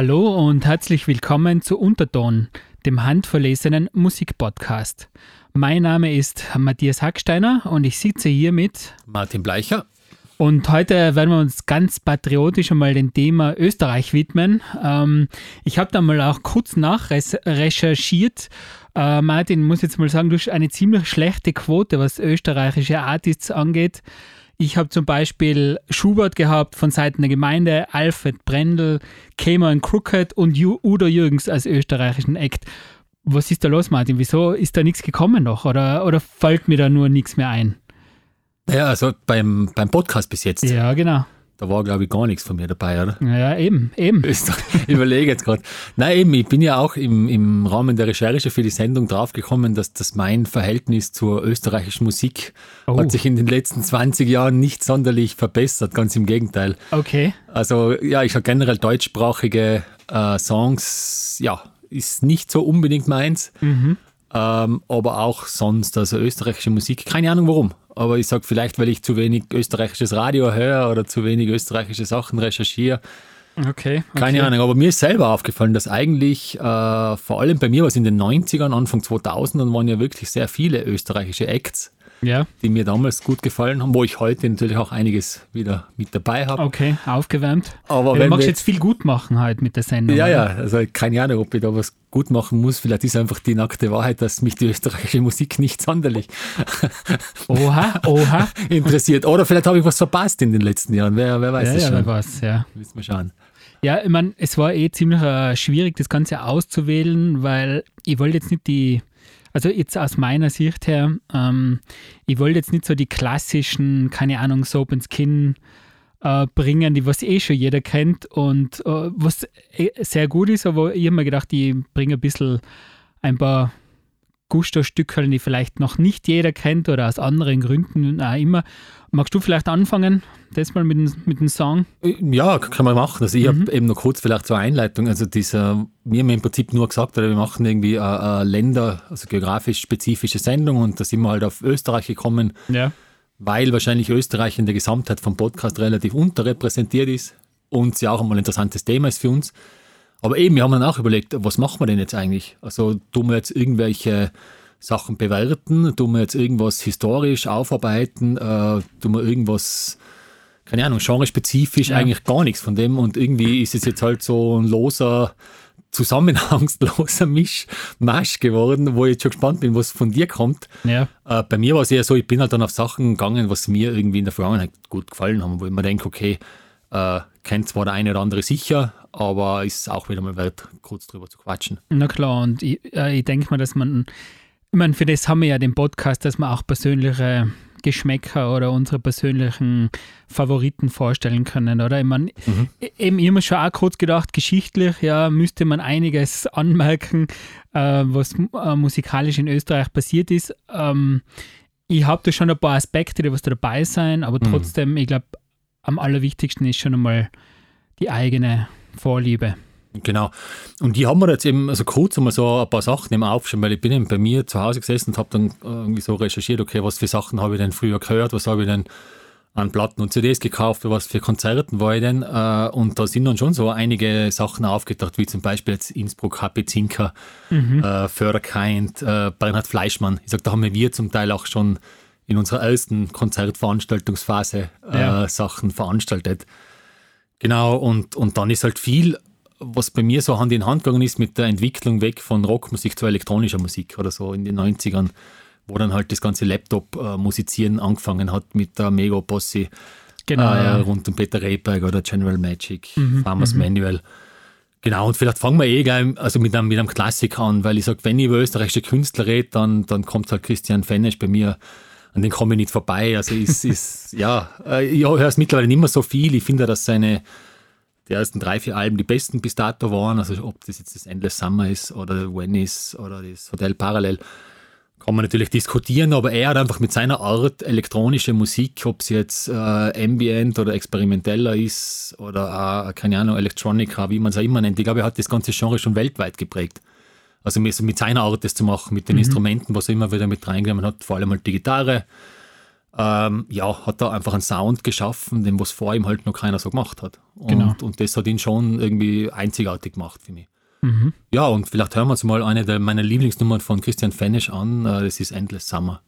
Hallo und herzlich willkommen zu Unterton, dem handverlesenen Musikpodcast. Mein Name ist Matthias Hacksteiner und ich sitze hier mit Martin Bleicher. Und heute werden wir uns ganz patriotisch einmal dem Thema Österreich widmen. Ähm, ich habe da mal auch kurz nachrecherchiert. Äh, Martin, muss jetzt mal sagen, du hast eine ziemlich schlechte Quote, was österreichische Artists angeht. Ich habe zum Beispiel Schubert gehabt von Seiten der Gemeinde, Alfred Brendel, Cameron Crooked und Udo Jürgens als österreichischen Act. Was ist da los, Martin? Wieso ist da nichts gekommen noch? Oder, oder fällt mir da nur nichts mehr ein? Ja, also beim, beim Podcast bis jetzt. Ja, genau. Da war, glaube ich, gar nichts von mir dabei, oder? Ja, eben, eben. Ich überlege jetzt gerade. Nein, eben, ich bin ja auch im, im Rahmen der Recherche für die Sendung draufgekommen, dass das mein Verhältnis zur österreichischen Musik oh. hat sich in den letzten 20 Jahren nicht sonderlich verbessert, ganz im Gegenteil. Okay. Also, ja, ich habe generell deutschsprachige äh, Songs, ja, ist nicht so unbedingt meins. Mhm. Ähm, aber auch sonst, also österreichische Musik, keine Ahnung warum aber ich sage vielleicht, weil ich zu wenig österreichisches Radio höre oder zu wenig österreichische Sachen recherchiere. Okay, okay. Keine Ahnung, aber mir ist selber aufgefallen, dass eigentlich äh, vor allem bei mir, was in den 90ern, Anfang 2000ern, waren ja wirklich sehr viele österreichische Acts ja. die mir damals gut gefallen haben, wo ich heute natürlich auch einiges wieder mit dabei habe. Okay, aufgewärmt. Aber ja, du magst jetzt viel gut machen halt mit der Sendung. Ja, ja, also keine Ahnung, ob ich da was gut machen muss. Vielleicht ist einfach die nackte Wahrheit, dass mich die österreichische Musik nicht sonderlich oha, oha. interessiert. Oder vielleicht habe ich was verpasst in den letzten Jahren. Wer, wer weiß ja, das ja, schon. Wer weiß, ja. Müssen wir schauen. Ja, ich meine, es war eh ziemlich uh, schwierig, das Ganze auszuwählen, weil ich wollte jetzt nicht die also jetzt aus meiner Sicht her, ähm, ich wollte jetzt nicht so die klassischen, keine Ahnung, Soap and Skin äh, bringen, die was eh schon jeder kennt und äh, was eh sehr gut ist, aber ich habe mir gedacht, ich bringe ein bisschen ein paar Gusto-Stückchen, die vielleicht noch nicht jeder kennt oder aus anderen Gründen auch immer. Magst du vielleicht anfangen, das mal mit, mit dem Song? Ja, kann man machen. Also ich mhm. habe eben noch kurz vielleicht zur Einleitung. Also dieser, wir haben im Prinzip nur gesagt, wir machen irgendwie eine, eine Länder, also geografisch spezifische Sendung und da sind wir halt auf Österreich gekommen, ja. weil wahrscheinlich Österreich in der Gesamtheit vom Podcast relativ unterrepräsentiert ist und es ja auch einmal ein interessantes Thema ist für uns. Aber eben, wir haben dann auch überlegt, was machen wir denn jetzt eigentlich? Also tun wir jetzt irgendwelche Sachen bewerten? Tun wir jetzt irgendwas historisch aufarbeiten? Äh, tun wir irgendwas, keine Ahnung, genrespezifisch? Ja. Eigentlich gar nichts von dem. Und irgendwie ist es jetzt halt so ein loser, zusammenhangsloser Mischmasch geworden, wo ich jetzt schon gespannt bin, was von dir kommt. Ja. Äh, bei mir war es eher so, ich bin halt dann auf Sachen gegangen, was mir irgendwie in der Vergangenheit gut gefallen haben, wo ich mir denke, okay, äh, kennt zwar der eine oder andere sicher, aber ist auch wieder mal wert, kurz drüber zu quatschen. Na klar, und ich, äh, ich denke mal, dass man ich meine, für das haben wir ja den Podcast, dass wir auch persönliche Geschmäcker oder unsere persönlichen Favoriten vorstellen können, oder? Ich meine, mhm. E-, eben, ich habe schon auch kurz gedacht, geschichtlich, ja, müsste man einiges anmerken, äh, was äh, musikalisch in Österreich passiert ist. Ähm, ich habe da schon ein paar Aspekte, die was da dabei sein, aber mhm. trotzdem, ich glaube, am allerwichtigsten ist schon einmal die eigene Vorliebe. Genau. Und die haben wir jetzt eben, also kurz einmal so ein paar Sachen im Aufschreiben, weil ich bin eben bei mir zu Hause gesessen und habe dann irgendwie so recherchiert, okay, was für Sachen habe ich denn früher gehört, was habe ich denn an Platten und CDs gekauft, für was für Konzerten war ich denn. Äh, und da sind dann schon so einige Sachen aufgetaucht, wie zum Beispiel jetzt Innsbruck, HP Zinker, mhm. Äh, Förderkind, äh, Bernhard Fleischmann. Ich sage, da haben wir zum Teil auch schon in unserer ersten Konzertveranstaltungsphase ja. Sachen veranstaltet. Genau, und, und dann ist halt viel was bei mir so Hand in Hand gegangen ist mit der Entwicklung weg von Rockmusik zu elektronischer Musik oder so in den 90ern, wo dann halt das ganze Laptop-Musizieren angefangen hat mit der Mega Posse genau, äh, ja. rund um Peter Rehberg oder General Magic, mhm, Farmers mhm. Manual. Genau, und vielleicht fangen wir eh gleich also mit einem, mit einem Klassiker an, weil ich sage, wenn ich über österreichische Künstler rede, dann, dann kommt halt Christian Fennesch bei mir, an den komme ich nicht vorbei. Also ist, ist ja, äh, ich höre es mittlerweile nicht mehr so viel. Ich finde, dass seine die ersten drei, vier Alben die besten bis dato waren. Also ob das jetzt das Endless Summer ist oder Venice oder das Hotel Parallel, kann man natürlich diskutieren, aber er hat einfach mit seiner Art elektronische Musik, ob sie jetzt äh, ambient oder experimenteller ist oder äh, keine Ahnung, Electronica, wie man es auch immer nennt. Ich glaube, er hat das ganze Genre schon weltweit geprägt. Also mit, mit seiner Art das zu machen, mit den mhm. Instrumenten, was er immer wieder mit reingenommen hat, vor allem halt die Gitarre, ähm, ja, hat da einfach einen Sound geschaffen, den was vor ihm halt noch keiner so gemacht hat. Und, Genau. und das hat ihn schon irgendwie einzigartig gemacht für mich. Mhm. Ja, und vielleicht hören wir uns mal eine der meiner Lieblingsnummern von Christian Fenisch an. Äh, Das ist Endless Summer.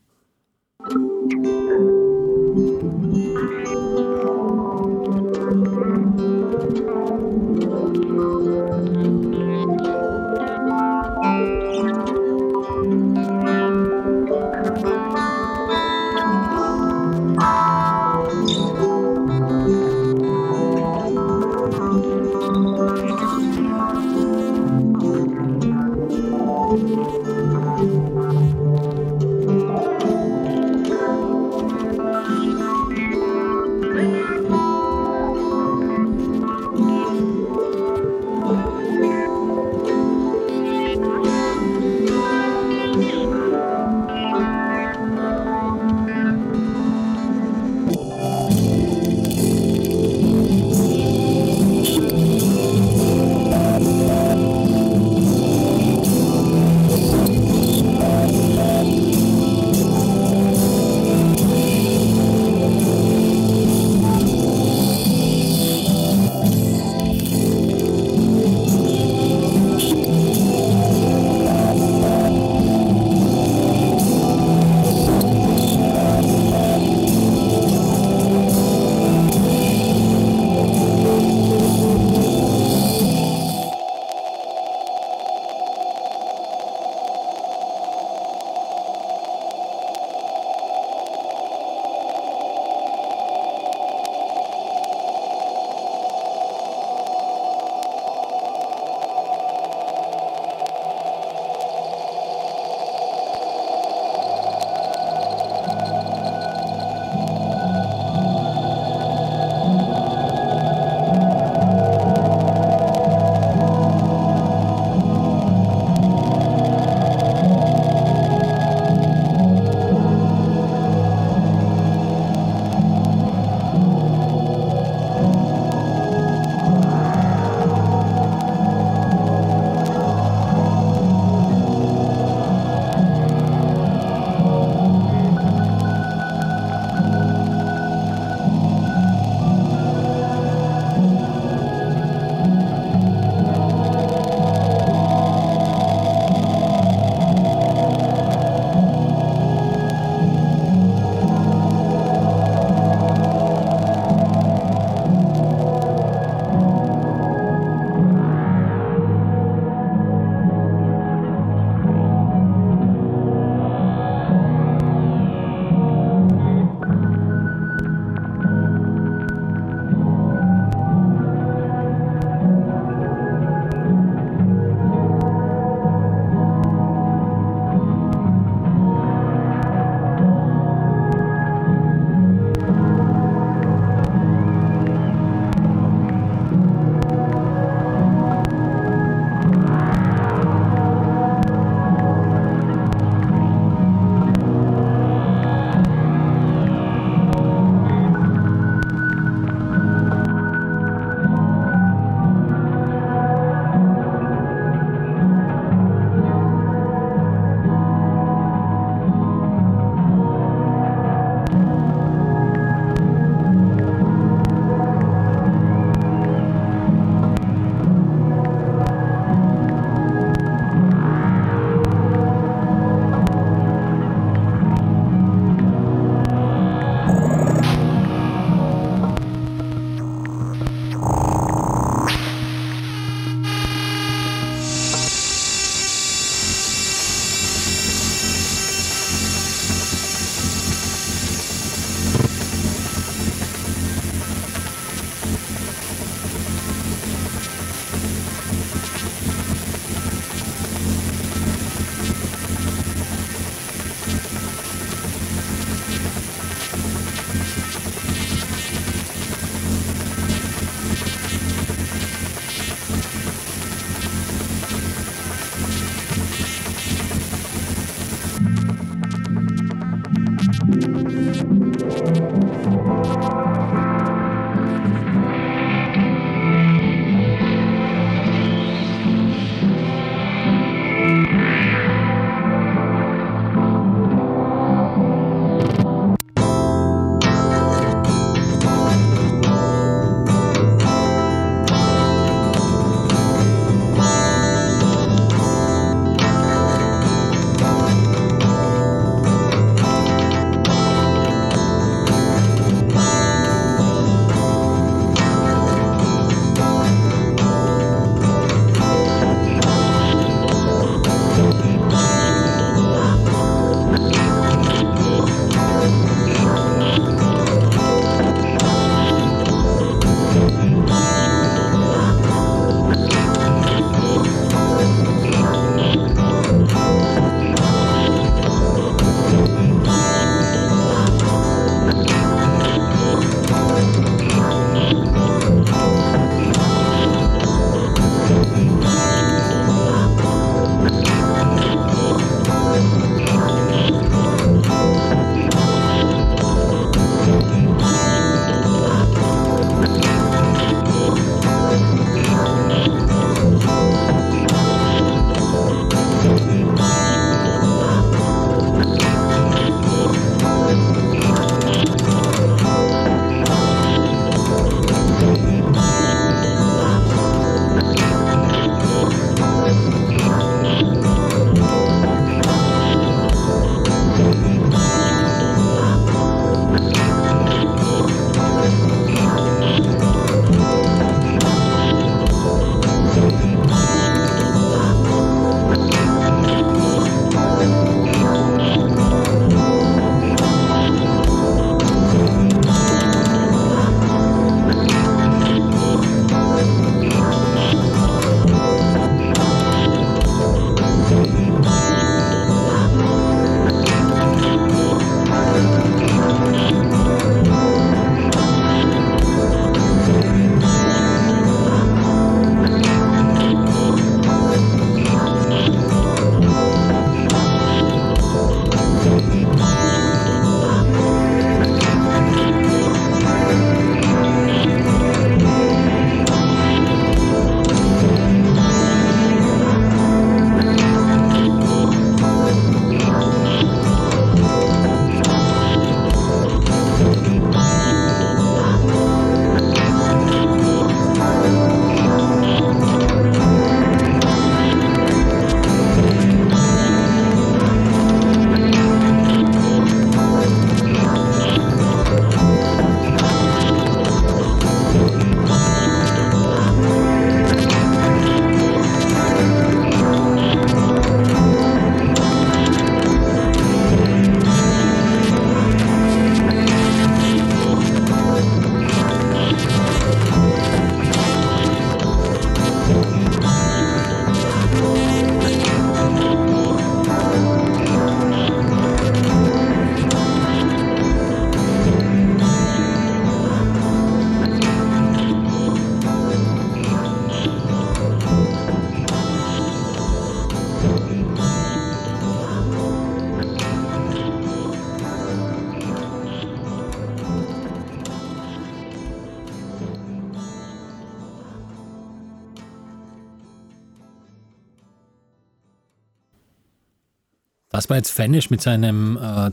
Das war jetzt Fanish mit seinem äh,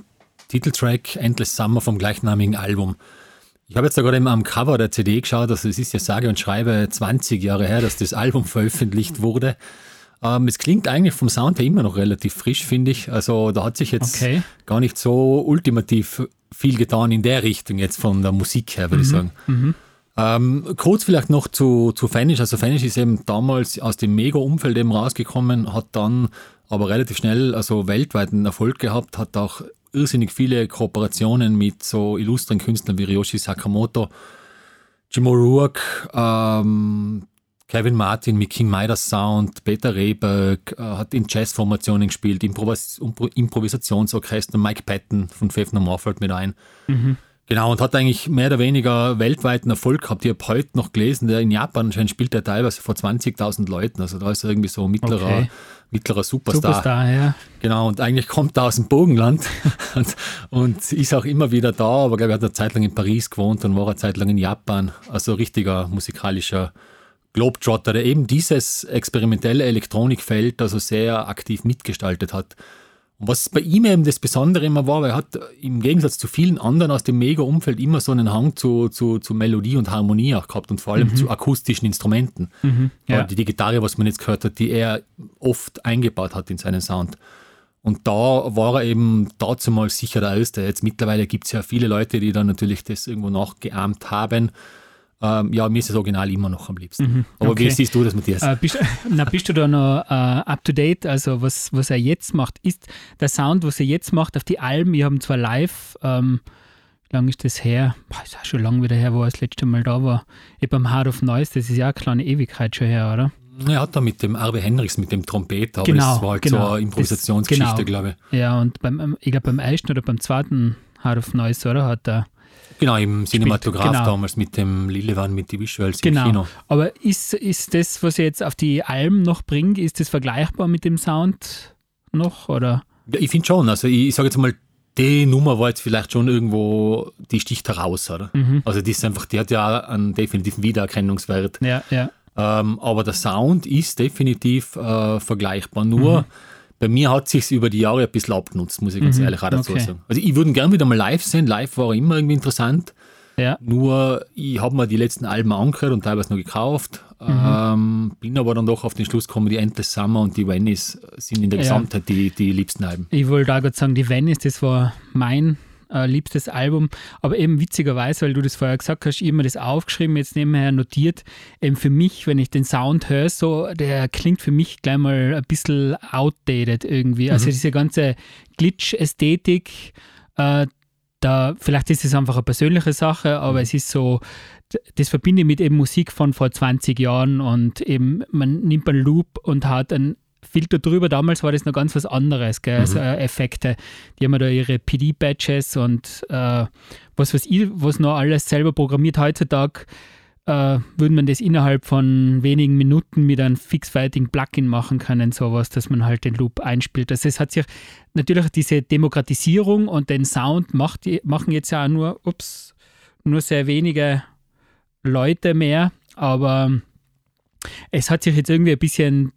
Titeltrack Endless Summer vom gleichnamigen Album. Ich habe jetzt da gerade am Cover der CD geschaut, also es ist ja sage und schreibe 20 Jahre her, dass das Album veröffentlicht wurde. Ähm, es klingt eigentlich vom Sound her immer noch relativ frisch, finde ich. Also da hat sich jetzt okay. gar nicht so ultimativ viel getan in der Richtung jetzt von der Musik her, würde mhm. ich sagen. Mhm. Ähm, kurz vielleicht noch zu, zu Fanish. Also Fanish ist eben damals aus dem Mega-Umfeld eben rausgekommen, hat dann aber relativ schnell also weltweiten Erfolg gehabt, hat auch irrsinnig viele Kooperationen mit so illustren Künstlern wie Ryoshi Sakamoto, Jim O'Rourke, ähm, Kevin Martin mit King Midas Sound, Peter Rehberg, äh, hat in Jazzformationen gespielt, Improvis Improvisationsorchester, Mike Patton von Fifth No More fällt mit ein. Mhm. Genau, und hat eigentlich mehr oder weniger weltweiten Erfolg gehabt. Ich habe heute noch gelesen, der in Japan anscheinend spielt er teilweise vor 20.000 Leuten. Also da ist er irgendwie so mittlerer, okay. Mittlerer Superstar. Superstar, ja. Genau, und eigentlich kommt er aus dem Bogenland und, und, ist auch immer wieder da, aber glaube, er hat eine Zeit lang in Paris gewohnt und war eine Zeit lang in Japan. Also richtiger musikalischer Globetrotter, der eben dieses experimentelle Elektronikfeld also sehr aktiv mitgestaltet hat. Und was bei ihm eben das Besondere immer war, weil er hat im Gegensatz zu vielen anderen aus dem Mega-Umfeld immer so einen Hang zu, zu, zu Melodie und Harmonie auch gehabt und vor allem mhm. zu akustischen Instrumenten. Mhm, ja. die, Gitarre, was man jetzt gehört hat, die er oft eingebaut hat in seinen Sound. Und da war er eben dazu mal sicher der Erste. Jetzt mittlerweile gibt es ja viele Leute, die dann natürlich das irgendwo nachgeahmt haben. Ähm, ja, mir ist das Original immer noch am liebsten. Mhm, Aber okay. wie siehst du das, Matthias? Äh, bist, na, bist du da noch äh, up to date? Also, was, was er jetzt macht, ist der Sound, was er jetzt macht auf die Alben. Wir haben zwar live, ähm, wie lange ist das her? Boah, ist auch schon lange wieder her, wo er das letzte Mal da war. Eben beim Heart of Noise, das ist ja eine kleine Ewigkeit schon her, oder? Er hat da mit dem Arbe Henrichs, mit dem Trompeter, aber genau, das war halt genau, so eine Improvisationsgeschichte, genau. glaube ich. Ja, und beim, ich glaube beim ersten oder beim zweiten Heart of Noise, oder? Hat er Genau, im Cinematograph genau. damals mit dem Lillewan, mit den Visuals genau. im Kino. Aber ist, ist das, was ihr jetzt auf die Alben noch bringt, ist das vergleichbar mit dem Sound noch? Oder? Ja, ich finde schon. Also ich, ich sage jetzt mal, die Nummer war jetzt vielleicht schon irgendwo, die sticht heraus, oder? Mhm. Also die ist einfach, die hat ja einen definitiven Wiedererkennungswert. Ja, ja. Ähm, aber der Sound ist definitiv äh, vergleichbar. Nur mhm bei mir hat sich über die Jahre ein bisschen abgenutzt, muss ich ganz mhm. ehrlich auch dazu okay. sagen. Also ich würde gerne wieder mal live sehen. Live war immer irgendwie interessant. Ja. Nur ich habe mir die letzten Alben angehört und teilweise noch gekauft. Mhm. Ähm, bin aber dann doch auf den Schluss gekommen, die Endless Summer und die Venice sind in der ja. Gesamtheit die, die liebsten Alben. Ich wollte auch gerade sagen, die Venice, das war mein äh, liebstes Album. Aber eben witzigerweise, weil du das vorher gesagt hast, ich habe mir das aufgeschrieben, jetzt nebenher notiert. Eben für mich, wenn ich den Sound höre, so, der klingt für mich gleich mal ein bisschen outdated irgendwie. Also mhm. diese ganze Glitch-Ästhetik, äh, da, vielleicht ist es einfach eine persönliche Sache, aber mhm. es ist so, das verbinde ich mit eben Musik von vor 20 Jahren und eben man nimmt einen Loop und hat einen Filter drüber. Damals war das noch ganz was anderes, gell? Mhm. Also, äh, Effekte. Die haben da ihre PD-Badges und äh, was weiß ich, was noch alles selber programmiert. Heutzutage äh, würde man das innerhalb von wenigen Minuten mit einem Fix-Fighting-Plugin machen können, sowas, dass man halt den Loop einspielt. Also es hat sich natürlich diese Demokratisierung und den Sound macht, machen jetzt ja auch nur, ups, nur sehr wenige Leute mehr, aber es hat sich jetzt irgendwie ein bisschen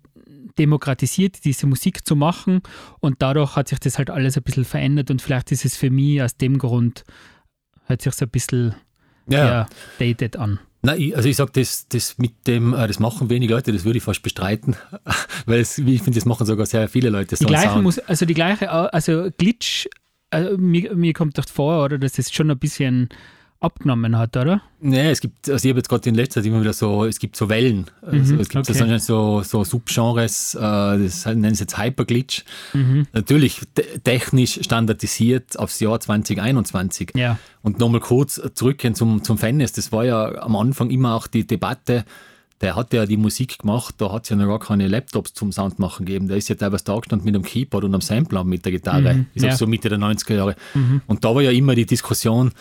demokratisiert, diese Musik zu machen und dadurch hat sich das halt alles ein bisschen verändert und vielleicht ist es für mich aus dem Grund, hört sich so ein bisschen ja. dated an. Nein, also ich sage, das, das mit dem, äh, das machen wenig Leute, das würde ich fast bestreiten, weil es, ich finde, das machen sogar sehr viele Leute. Die gleiche muss, also die gleiche, also Glitch, also mir, mir kommt doch vor, oder, dass das schon ein bisschen abgenommen hat, oder? Nee, es gibt, also ich habe jetzt gerade in letzter Zeit immer wieder so, es gibt so Wellen. Also mhm, es gibt okay. so, so Subgenres, äh, das nennen sie jetzt Hyperglitch. Mhm. Natürlich technisch standardisiert aufs Jahr 2021. Ja. Und nochmal kurz zurückgehen zum, zum Fairness, das war ja am Anfang immer auch die Debatte, der hat ja die Musik gemacht, da hat es ja noch gar keine Laptops zum Soundmachen gegeben. Der ist ja teilweise da gestanden mit einem Keyboard und einem Sampler mit der Gitarre. Mhm, sag ja. so Mitte der 90er Jahre. Mhm. Und da war ja immer die Diskussion,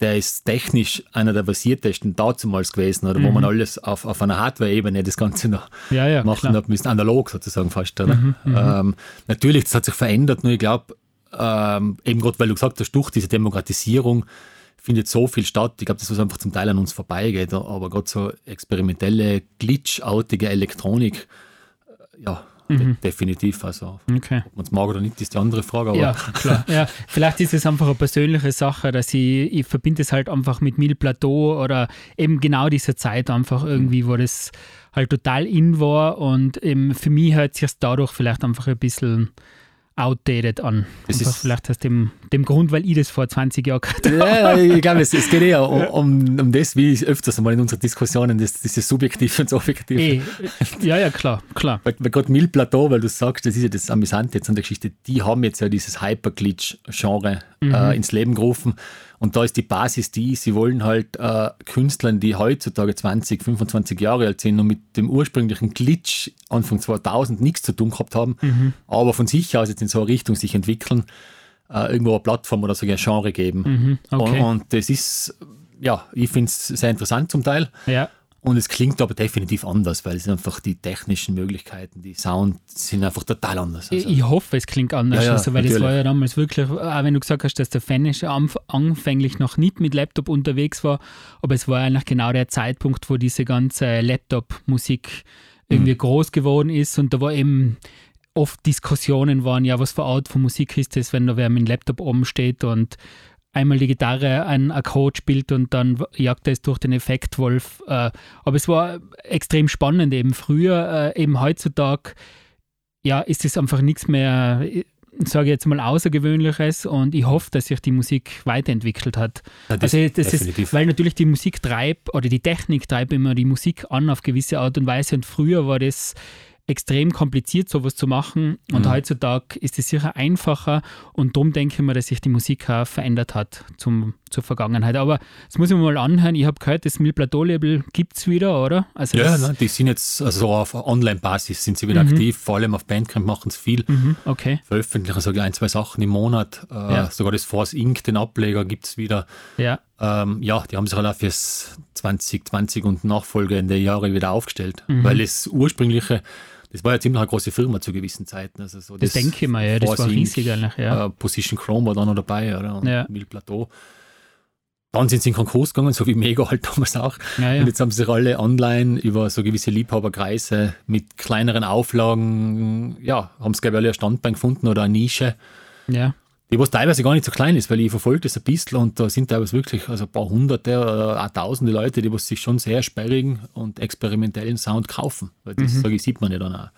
der ist technisch einer der versiertesten damals gewesen, oder mhm. wo man alles auf, auf einer Hardware-Ebene das Ganze noch ja, ja, machen klar. hat müssen, analog sozusagen fast. Oder? Mhm, mhm, ähm, natürlich, das hat sich verändert, nur ich glaube, ähm, eben gerade weil du gesagt hast, durch diese Demokratisierung findet so viel statt. Ich glaube, das was einfach zum Teil an uns vorbeigeht, aber gerade so experimentelle, glitchartige Elektronik, äh, ja, De definitiv. Also, Okay. ob man es mag oder nicht, ist die andere Frage. Aber Ja, klar. Ja, vielleicht ist es einfach eine persönliche Sache, dass ich, ich verbinde es halt einfach mit Mille Plateau oder eben genau dieser Zeit einfach irgendwie, wo das halt total in war und eben für mich hört sich dadurch vielleicht einfach ein bisschen outdated an. Das ist- vielleicht aus dem, dem Grund, weil ich das vor 20 Jahren gehabt habe. Ja, ich glaube, es, es geht eher um, um, um das, wie öfters einmal in unseren Diskussionen, das, dieses Subjektive und das Objektive. Eh, ja, ja, klar, klar. Weil, weil gerade Mil Plateau, weil du sagst, das ist ja das Amüsante jetzt an der Geschichte, die haben jetzt ja dieses Hyperglitch-Genre äh, ins Leben gerufen. Und da ist die Basis die, sie wollen halt äh, Künstlern, die heutzutage 20, 25 Jahre alt sind und mit dem ursprünglichen Glitch Anfang 2000 nichts zu tun gehabt haben, aber von sich aus jetzt in so eine Richtung sich entwickeln, äh, irgendwo eine Plattform oder so ein Genre geben. okay. und, und das ist, ja, ich finde es sehr interessant zum Teil. Ja, Und es klingt aber definitiv anders, weil es einfach die technischen Möglichkeiten, die Sound sind einfach total anders. Also, ich hoffe, es klingt anders. Ja, ja, also, weil das natürlich. war ja damals wirklich, auch wenn du gesagt hast, dass der Fanish anf anfänglich noch nicht mit Laptop unterwegs war, aber es war eigentlich genau der Zeitpunkt, wo diese ganze Laptop-Musik irgendwie groß geworden ist und da war eben oft Diskussionen waren, ja, was für Art von Musik ist das, wenn da wer mit dem Laptop oben steht und einmal die Gitarre ein Akkord spielt und dann jagt er es durch den Effektwolf. Äh, aber es war extrem spannend eben früher, äh, eben heutzutage, ja, ist es einfach nichts mehr, sage ich jetzt mal, Außergewöhnliches und ich hoffe, dass sich die Musik weiterentwickelt hat. Ja, das also das definitiv. ist, weil natürlich die Musik treibt oder die Technik treibt immer die Musik an auf gewisse Art und Weise und früher war das extrem kompliziert, sowas zu machen und Mhm. heutzutage ist es sicher einfacher und darum denke ich mir, dass sich die Musik auch verändert hat zum, zur Vergangenheit. Aber das muss ich mir mal anhören. Ich habe gehört, das Mil Plateau Label gibt es wieder, oder? Also ja, nein, die sind jetzt also auf Online-Basis sind sie wieder aktiv, vor allem auf Bandcamp machen sie viel, Mhm, okay. veröffentlichen sogar ein, zwei Sachen im Monat. Äh, Ja. Sogar das Force Inc., den Ableger, gibt es wieder. Ja, Ähm, ja, die haben sich halt auch fürs 2020 und nachfolgende Jahre wieder aufgestellt, Mhm. weil das ursprüngliche, das war ja ziemlich eine große Firma zu gewissen Zeiten. Also so das, denke ich mir, ja. Das war Inc., riesig eigentlich, ja. Äh, Position Chrome war da noch dabei, oder? Und Ja. Mil Plateau. Dann sind sie in Konkurs gegangen, so wie Mega halt damals auch. ja, ja. Und jetzt haben sie sich alle online über so gewisse Liebhaberkreise mit kleineren Auflagen, ja, haben sie, glaube ich, alle ein Standbein gefunden oder eine Nische, ja. Die was teilweise gar nicht so klein ist, weil ich verfolge das ein bisschen und da sind teilweise wirklich also ein paar hunderte oder auch tausende Leute, die was sich schon sehr sperrigen und experimentellen Sound kaufen. Weil das, sage ich, sieht man ja dann auch.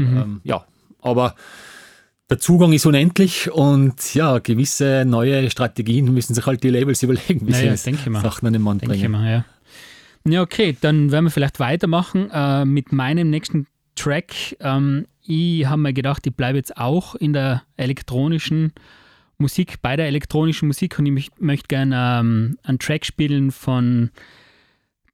Ähm, ja, aber der Zugang ist unendlich und ja, gewisse neue Strategien müssen sich halt die Labels überlegen, wie Ja, sie. Sachen an den Mann Denke ich bringen. mal, ja. Ja, okay, dann werden wir vielleicht weitermachen äh, mit meinem nächsten Track. Ähm, ich habe mir gedacht, ich bleibe jetzt auch in der elektronischen Musik, bei der elektronischen Musik und ich möcht- möchte gerne ähm, einen Track spielen von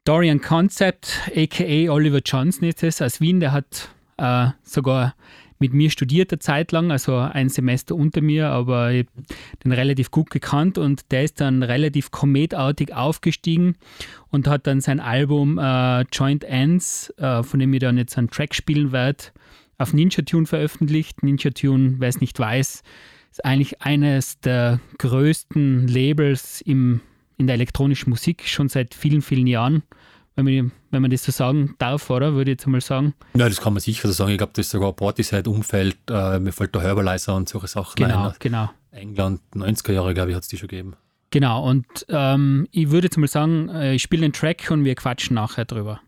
Dorian Concept, aka Oliver Johnson ist es, aus Wien. Der hat äh, sogar mit mir studiert eine Zeit lang, also ein Semester unter mir, aber ich den relativ gut gekannt und der ist dann relativ kometartig aufgestiegen und hat dann sein Album äh, Joint Ends, äh, von dem ich dann jetzt einen Track spielen werde, auf Ninja Tune veröffentlicht. Ninja Tune, wer es nicht weiß, ist eigentlich eines der größten Labels im, in der elektronischen Musik, schon seit vielen, vielen Jahren, wenn man, wenn man das so sagen darf, oder? Würde ich jetzt mal sagen. Ja, das kann man sicher so sagen. Ich glaube, das ist sogar Partyside-Umfeld. Äh, mir fällt der Herbalizer und solche Sachen Genau, ein. genau. England, 90er Jahre, glaube ich, hat es die schon gegeben. Genau, und ähm, ich würde jetzt mal sagen, äh, ich spiele den Track und wir quatschen nachher drüber.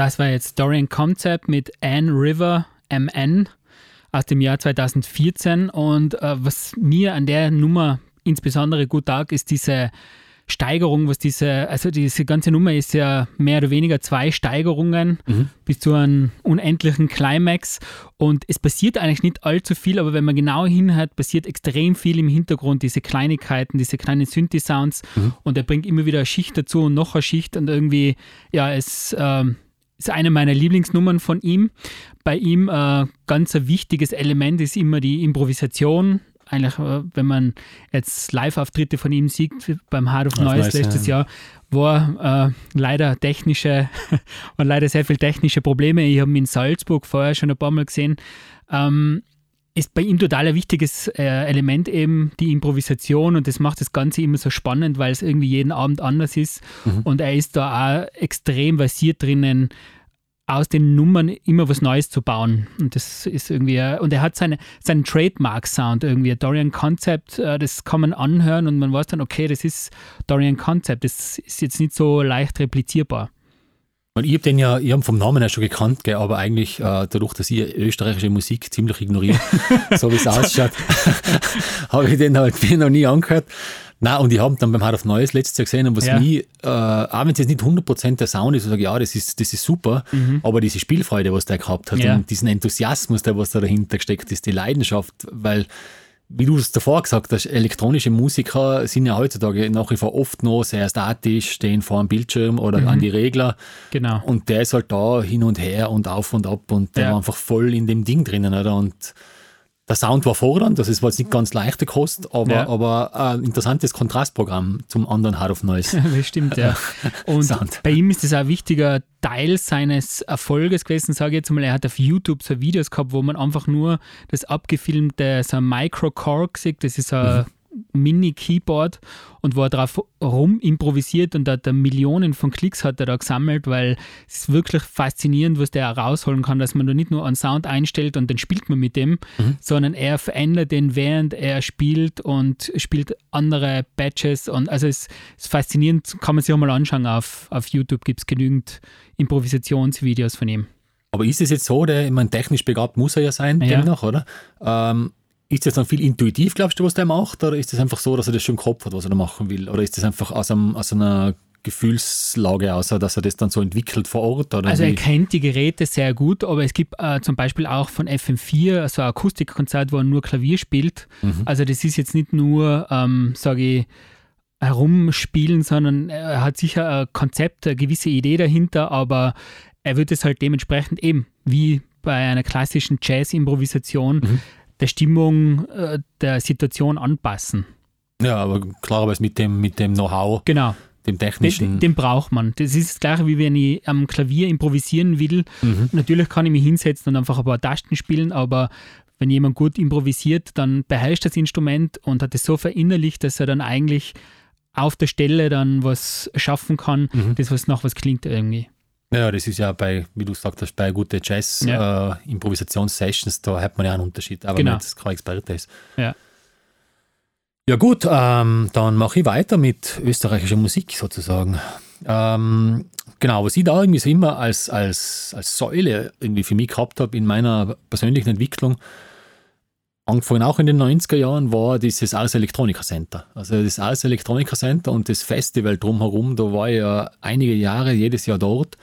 Das war jetzt Dorian Concept mit Anne River MN aus dem Jahr 2014. Und äh, was mir an der Nummer insbesondere gut taugt, ist diese Steigerung, was diese, also diese ganze Nummer ist ja mehr oder weniger zwei Steigerungen mhm. bis zu einem unendlichen Climax. Und es passiert eigentlich nicht allzu viel, aber wenn man genau hinhört, passiert extrem viel im Hintergrund, diese Kleinigkeiten, diese kleinen Synthi-Sounds. Mhm. Und er bringt immer wieder eine Schicht dazu und noch eine Schicht und irgendwie, ja, es äh, ist eine meiner Lieblingsnummern von ihm. Bei ihm äh, ganz ein wichtiges Element ist immer die Improvisation eigentlich, äh, wenn man jetzt Live-Auftritte von ihm sieht, beim Hard of Noise nice, letztes ja. Jahr, war äh, leider technische, und leider sehr viele technische Probleme. Ich habe ihn in Salzburg vorher schon ein paar Mal gesehen. Ähm, ist bei ihm total ein wichtiges äh, Element eben die Improvisation und das macht das Ganze immer so spannend, weil es irgendwie jeden Abend anders ist. Mhm. Und er ist da auch extrem versiert drinnen, aus den Nummern immer was Neues zu bauen. Und das ist irgendwie, und er hat seine, seinen Trademark-Sound irgendwie, Dorian Concept, äh, das kann man anhören und man weiß dann, okay, das ist Dorian Concept, das ist jetzt nicht so leicht replizierbar. Ich habe den ja, ich habe vom Namen her schon gekannt, gell, aber eigentlich äh, dadurch, dass ich österreichische Musik ziemlich ignoriere, so wie es ausschaut, habe ich den halt mir noch nie angehört. Na und ich habe dann beim Hard of Neues letztes Jahr gesehen und was ja. mich, äh, auch wenn es jetzt nicht 100% der Sound ist, ich sage, ja, das ist, das ist super, mhm. aber diese Spielfreude, was der gehabt hat ja. und diesen Enthusiasmus, der was da dahinter gesteckt ist, die Leidenschaft, weil wie du es davor gesagt hast, elektronische Musiker sind ja heutzutage nach wie vor oft noch sehr statisch, stehen vor einem Bildschirm oder mhm. an die Regler. Genau. Und der ist halt da hin und her und auf und ab und der ja. war einfach voll in dem Ding drinnen, oder? Und der Sound war fordernd, das ist jetzt nicht ganz leichte Kost, aber, ja. aber ein interessantes Kontrastprogramm zum anderen Hard of Noise. das stimmt, ja. Und Sound. bei ihm ist das auch ein wichtiger Teil seines Erfolges gewesen, sage ich jetzt mal. Er hat auf YouTube so Videos gehabt, wo man einfach nur das abgefilmte, so ein Micro-Korg sieht, das ist ein mhm. Mini-Keyboard und wo er drauf rum improvisiert und hat Millionen von Klicks hat er da gesammelt, weil es ist wirklich faszinierend, was der rausholen kann, dass man da nicht nur einen Sound einstellt und dann spielt man mit dem, mhm. sondern er verändert den, während er spielt und spielt andere Batches und also es ist faszinierend, kann man sich auch mal anschauen auf, auf YouTube, gibt es genügend Improvisationsvideos von ihm. Aber ist es jetzt so, der, ich meine, technisch begabt muss er ja sein, ja. demnach, oder? Ähm, ist das dann viel intuitiv, glaubst du, was der macht? Oder ist das einfach so, dass er das schon im Kopf hat, was er da machen will? Oder ist das einfach aus, einem, aus einer Gefühlslage aus, dass er das dann so entwickelt vor Ort? Oder also wie? er kennt die Geräte sehr gut, aber es gibt äh, zum Beispiel auch von FM4 so ein Akustikkonzert, wo er nur Klavier spielt. Mhm. Also das ist jetzt nicht nur, ähm, sage ich, herumspielen, sondern er hat sicher ein Konzept, eine gewisse Idee dahinter, aber er wird es halt dementsprechend eben wie bei einer klassischen Jazz-Improvisation mhm der Stimmung äh, der Situation anpassen. Ja, aber klarerweise mit dem, mit dem Know-how. Genau. Dem technischen. Den, den, braucht man. Das ist das gleiche, wie wenn ich am Klavier improvisieren will. Mhm. Natürlich kann ich mich hinsetzen und einfach ein paar Tasten spielen, aber wenn jemand gut improvisiert, dann beherrscht das Instrument und hat es so verinnerlicht, dass er dann eigentlich auf der Stelle dann was schaffen kann, mhm. das was nach was klingt irgendwie. Ja, das ist ja bei, wie du gesagt hast, bei guten Jazz-Improvisations-Sessions, ja. äh, da hat man ja einen Unterschied, aber genau. wenn es kein Experte ist. Ja. Ja gut, ähm, dann mache ich weiter mit österreichischer Musik sozusagen. Ähm, genau, was ich da irgendwie so immer als, als, als Säule irgendwie für mich gehabt habe in meiner persönlichen Entwicklung, angefangen auch in den 90er Jahren, war dieses Ars Electronica Center. Also das Ars Electronica Center und das Festival drumherum, da war ich ja einige Jahre jedes Jahr dort.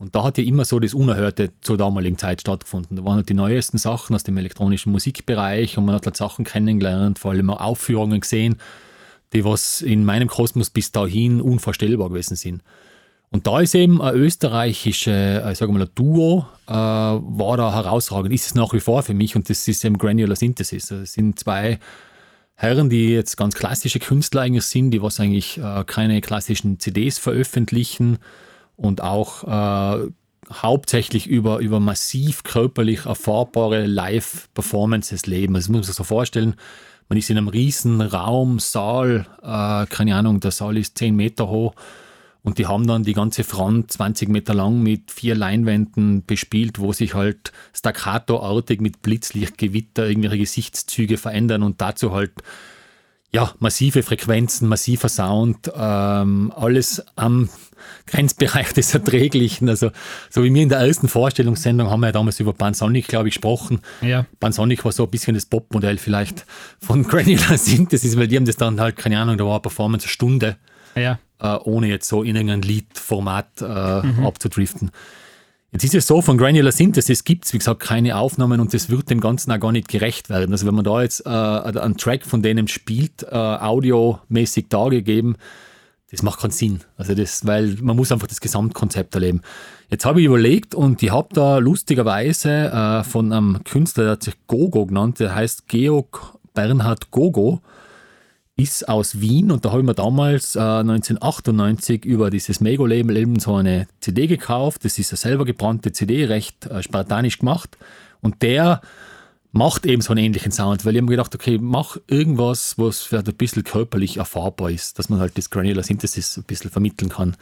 Und da hat ja immer so das Unerhörte zur damaligen Zeit stattgefunden. Da waren halt die neuesten Sachen aus dem elektronischen Musikbereich und man hat halt Sachen kennengelernt, vor allem auch Aufführungen gesehen, die was in meinem Kosmos bis dahin unvorstellbar gewesen sind. Und da ist eben ein österreichisches, äh, ich sage mal, ein Duo, äh, war da herausragend. Ist es nach wie vor für mich und das ist eben Granular Synthesis. Das also sind zwei Herren, die jetzt ganz klassische Künstler eigentlich sind, die was eigentlich äh, keine klassischen CDs veröffentlichen und auch äh, hauptsächlich über, über massiv körperlich erfahrbare Live-Performances leben. Also das muss man sich so vorstellen, man ist in einem riesen Raum, Saal, äh, keine Ahnung, der Saal ist 10 Meter hoch und die haben dann die ganze Front 20 Meter lang mit vier Leinwänden bespielt, wo sich halt staccato-artig mit Blitzlichtgewitter irgendwelche Gesichtszüge verändern und dazu halt ja, massive Frequenzen, massiver Sound, ähm, alles am Grenzbereich des Erträglichen. Also, so wie wir in der ersten Vorstellungssendung haben wir ja damals über Pansonic, glaube ich, gesprochen. Ja. Pansonic war so ein bisschen das Popmodell vielleicht von Granular Synthesis, weil die haben das dann halt, keine Ahnung, da war eine Performance eine Stunde, Ja. äh, ohne jetzt so in irgendein Liedformat äh, abzudriften. Jetzt ist es so, von Granular Synthesis gibt es, wie gesagt, keine Aufnahmen und das wird dem Ganzen auch gar nicht gerecht werden. Also wenn man da jetzt äh, einen Track von denen spielt, äh, audiomäßig dargegeben, das macht keinen Sinn. Also das, weil man muss einfach das Gesamtkonzept erleben. Jetzt habe ich überlegt und ich habe da lustigerweise äh, von einem Künstler, der hat sich Gogo genannt, der heißt Georg Bernhard Gogo, ist aus Wien und da habe ich mir damals äh, 1998 über dieses Mego-Label eben so eine CD gekauft. Das ist eine selber gebrannte CD, recht äh, spartanisch gemacht. Und der macht eben so einen ähnlichen Sound, weil ich habe mir gedacht, okay, mach irgendwas, was vielleicht ein bisschen körperlich erfahrbar ist, dass man halt das Granular Synthesis ein bisschen vermitteln kann.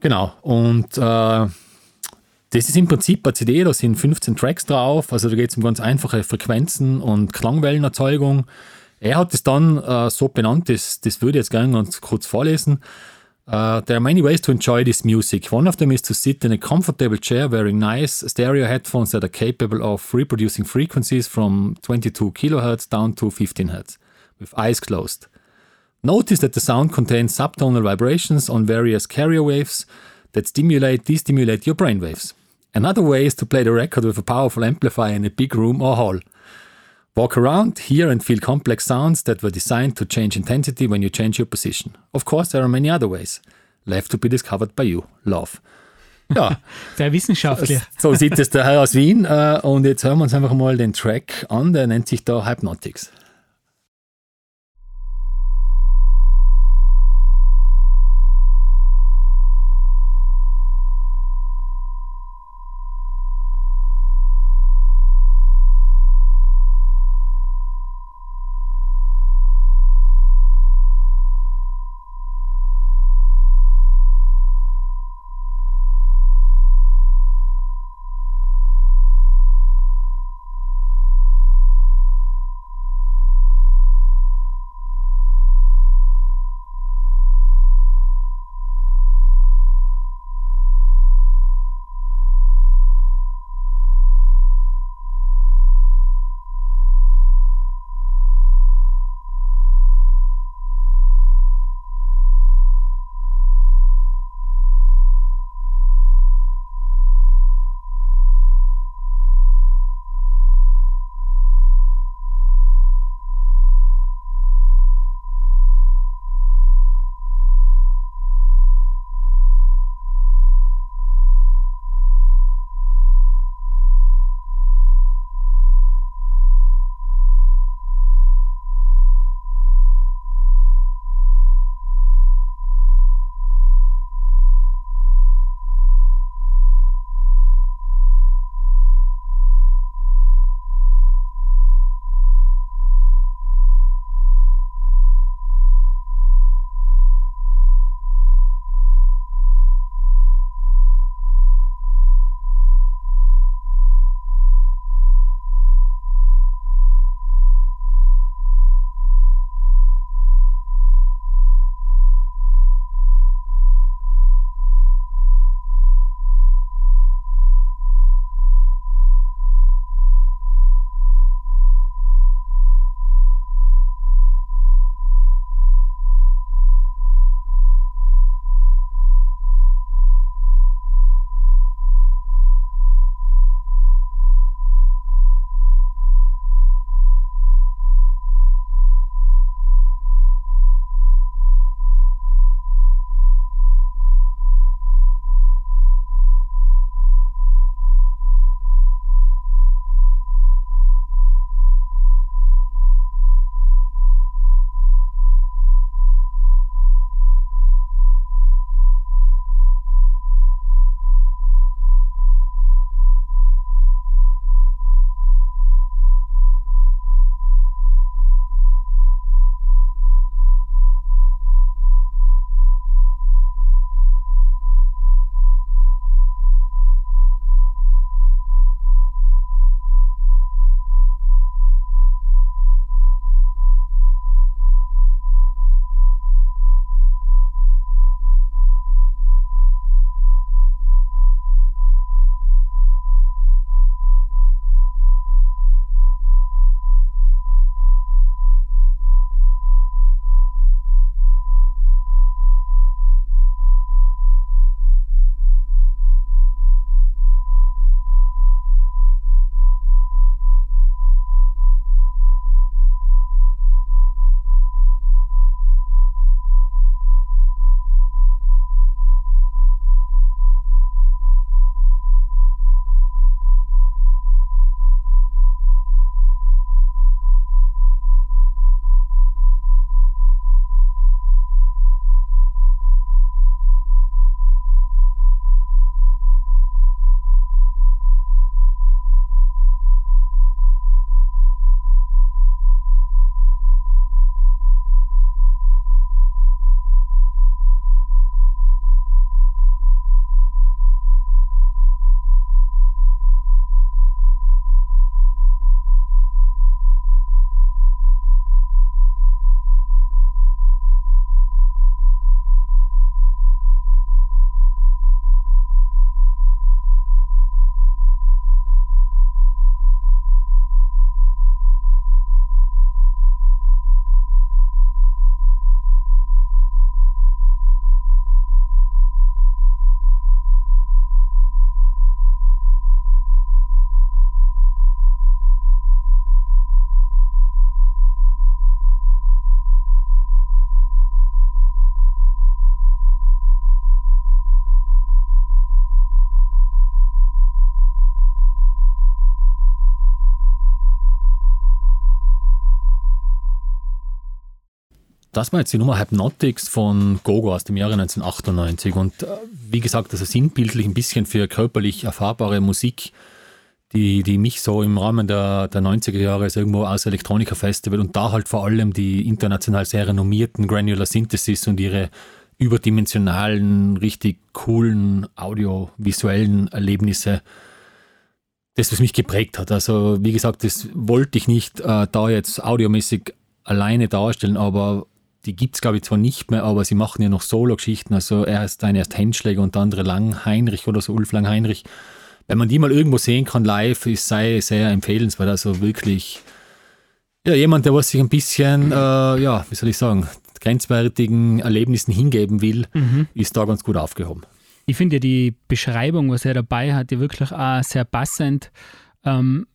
Genau. Und äh, das ist im Prinzip eine CD, da sind 15 Tracks drauf, also da geht es um ganz einfache Frequenzen und Klangwellenerzeugung. Er hat es dann äh, so benannt, das, das würde ich jetzt gerne ganz kurz vorlesen. Uh, there are many ways to enjoy this music. One of them is to sit in a comfortable chair wearing nice stereo headphones that are capable of reproducing frequencies from 22 kilohertz down to 15 hertz with eyes closed. Notice that the sound contains subtonal vibrations on various carrier waves that stimulate, destimulate your brain waves. Another way is to play the record with a powerful amplifier in a big room or hall. Walk around, hear and feel complex sounds that were designed to change intensity when you change your position. Of course, there are many other ways. Left to be discovered by you. Love. Ja, Sehr wissenschaftlich. so sieht es der Herr aus Wien. Äh, und jetzt hören wir uns einfach mal den Track an, der nennt sich da Hypnotics. Das war jetzt die Nummer Hypnotics von Gogo aus dem Jahre 1998. Und äh, wie gesagt, also sinnbildlich ein bisschen für körperlich erfahrbare Musik, die, die mich so im Rahmen der, der 90er Jahre irgendwo aus Elektronika Festival und da halt vor allem die international sehr renommierten Granular Synthesis und ihre überdimensionalen, richtig coolen audiovisuellen Erlebnisse, das, was mich geprägt hat. Also, wie gesagt, das wollte ich nicht äh, da jetzt audiomäßig alleine darstellen, aber die gibt es, glaube ich, zwar nicht mehr, aber sie machen ja noch Solo-Geschichten. Also, er ist ein erst Henschläger und der andere Lang Heinrich oder so, Ulf Lang Heinrich. Wenn man die mal irgendwo sehen kann live, ist sei sehr empfehlenswert. Also wirklich, ja, jemand, der was sich ein bisschen, äh, ja, wie soll ich sagen, grenzwertigen Erlebnissen hingeben will, mhm. ist da ganz gut aufgehoben. Ich finde ja die Beschreibung, was er dabei hat, ja wirklich auch sehr passend. Ähm,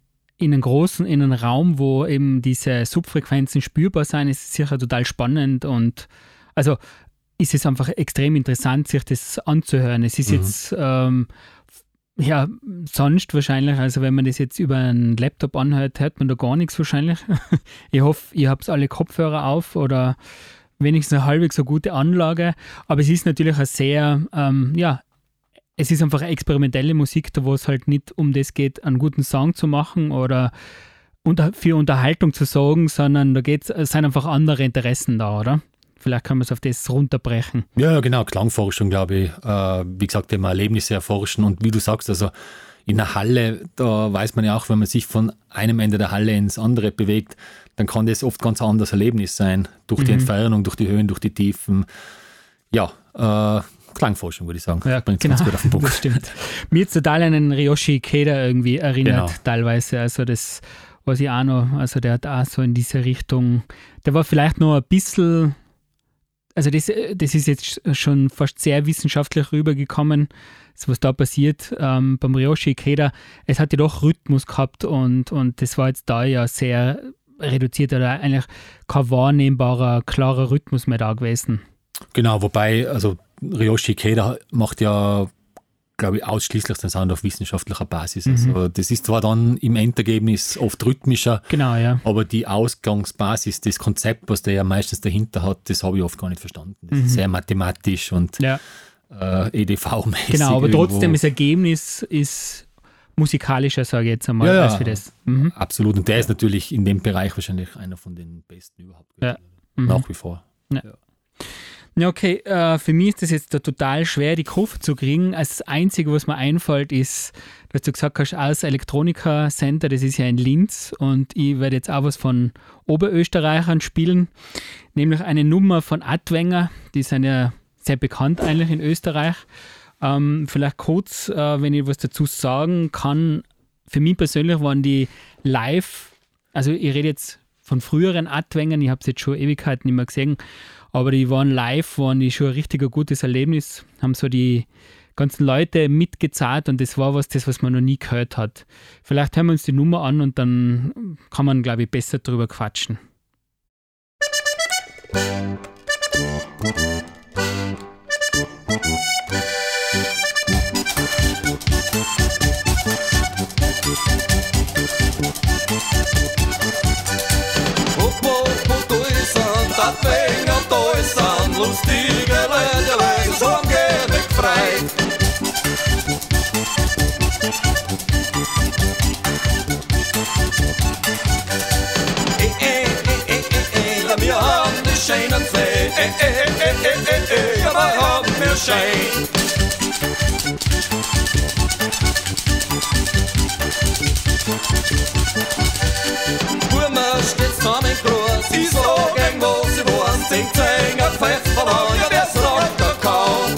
in einem großen, in einem Raum, wo eben diese Subfrequenzen spürbar sind, ist es sicher total spannend und also ist es einfach extrem interessant, sich das anzuhören. Es ist mhm. jetzt ähm, ja, sonst wahrscheinlich, also wenn man das jetzt über einen Laptop anhört, hört man da gar nichts wahrscheinlich. ich hoffe, ihr habt alle Kopfhörer auf oder wenigstens eine halbwegs so gute Anlage. Aber es ist natürlich ein sehr, ähm, ja, es ist einfach experimentelle Musik, da wo es halt nicht um das geht, einen guten Song zu machen oder unter, für Unterhaltung zu sorgen, sondern da geht's, es sind einfach andere Interessen da, oder? Vielleicht kann man es auf das runterbrechen. Ja, genau, Klangforschung, glaube ich. Äh, wie gesagt, immer Erlebnisse erforschen und wie du sagst, also in der Halle, da weiß man ja auch, wenn man sich von einem Ende der Halle ins andere bewegt, dann kann das oft ganz anderes Erlebnis sein. Durch die mhm. Entfernung, durch die Höhen, durch die Tiefen. Ja, äh, Klangforschung, würde ich sagen. Ja, Bringt genau, gut auf den Punkt. das stimmt. Mir an einen Ryoshi Keda irgendwie erinnert, genau. teilweise. Also das, was ich auch noch, also der hat auch so in diese Richtung, der war vielleicht noch ein bisschen, also das, das ist jetzt schon fast sehr wissenschaftlich rübergekommen, was da passiert ähm, beim Ryoshi Keda. Es hat ja doch Rhythmus gehabt und, und das war jetzt da ja sehr reduziert oder eigentlich kein wahrnehmbarer, klarer Rhythmus mehr da gewesen. Genau, wobei, also Ryoshi Keda macht ja, glaube ich, ausschließlich den Sound auf wissenschaftlicher Basis. Mhm. Also das ist zwar dann im Endergebnis oft rhythmischer, genau, ja. aber die Ausgangsbasis, das Konzept, was der ja meistens dahinter hat, das habe ich oft gar nicht verstanden. Das mhm. ist sehr mathematisch und ja. äh, EDV-mäßig. Genau, aber irgendwo. trotzdem das Ergebnis ist musikalischer, sage ich jetzt einmal, ja, als für das. Mhm. Absolut. Und der ist natürlich in dem Bereich wahrscheinlich einer von den besten überhaupt. Ja. Mhm. Nach wie vor. Ja. Ja, okay, äh, für mich ist das jetzt total schwer, die Kurve zu kriegen. Das Einzige, was mir einfällt, ist, dass du gesagt hast, aus Elektronika Center, das ist ja in Linz und ich werde jetzt auch was von Oberösterreichern spielen, nämlich eine Nummer von Adwenger, die sind ja sehr bekannt eigentlich in Österreich. Ähm, vielleicht kurz, äh, wenn ich was dazu sagen kann. Für mich persönlich waren die live, also ich rede jetzt von früheren Adwängern, ich habe es jetzt schon Ewigkeiten nicht mehr gesehen, aber die waren live, waren die schon ein richtig gutes Erlebnis, haben so die ganzen Leute mitgezahlt und das war was, das, was man noch nie gehört hat. Vielleicht hören wir uns die Nummer an und dann kann man, glaube ich, besser drüber quatschen. Lustige Leute, weil so gerne gefreut. Eh, eh, eh, eh, eh, ja, wir haben die schönen Flee. Eh, eh, eh, eh, eh, eh, ja, wir haben wir schön. Sing, ein Pfeffer, ja, wer sagt Kakao?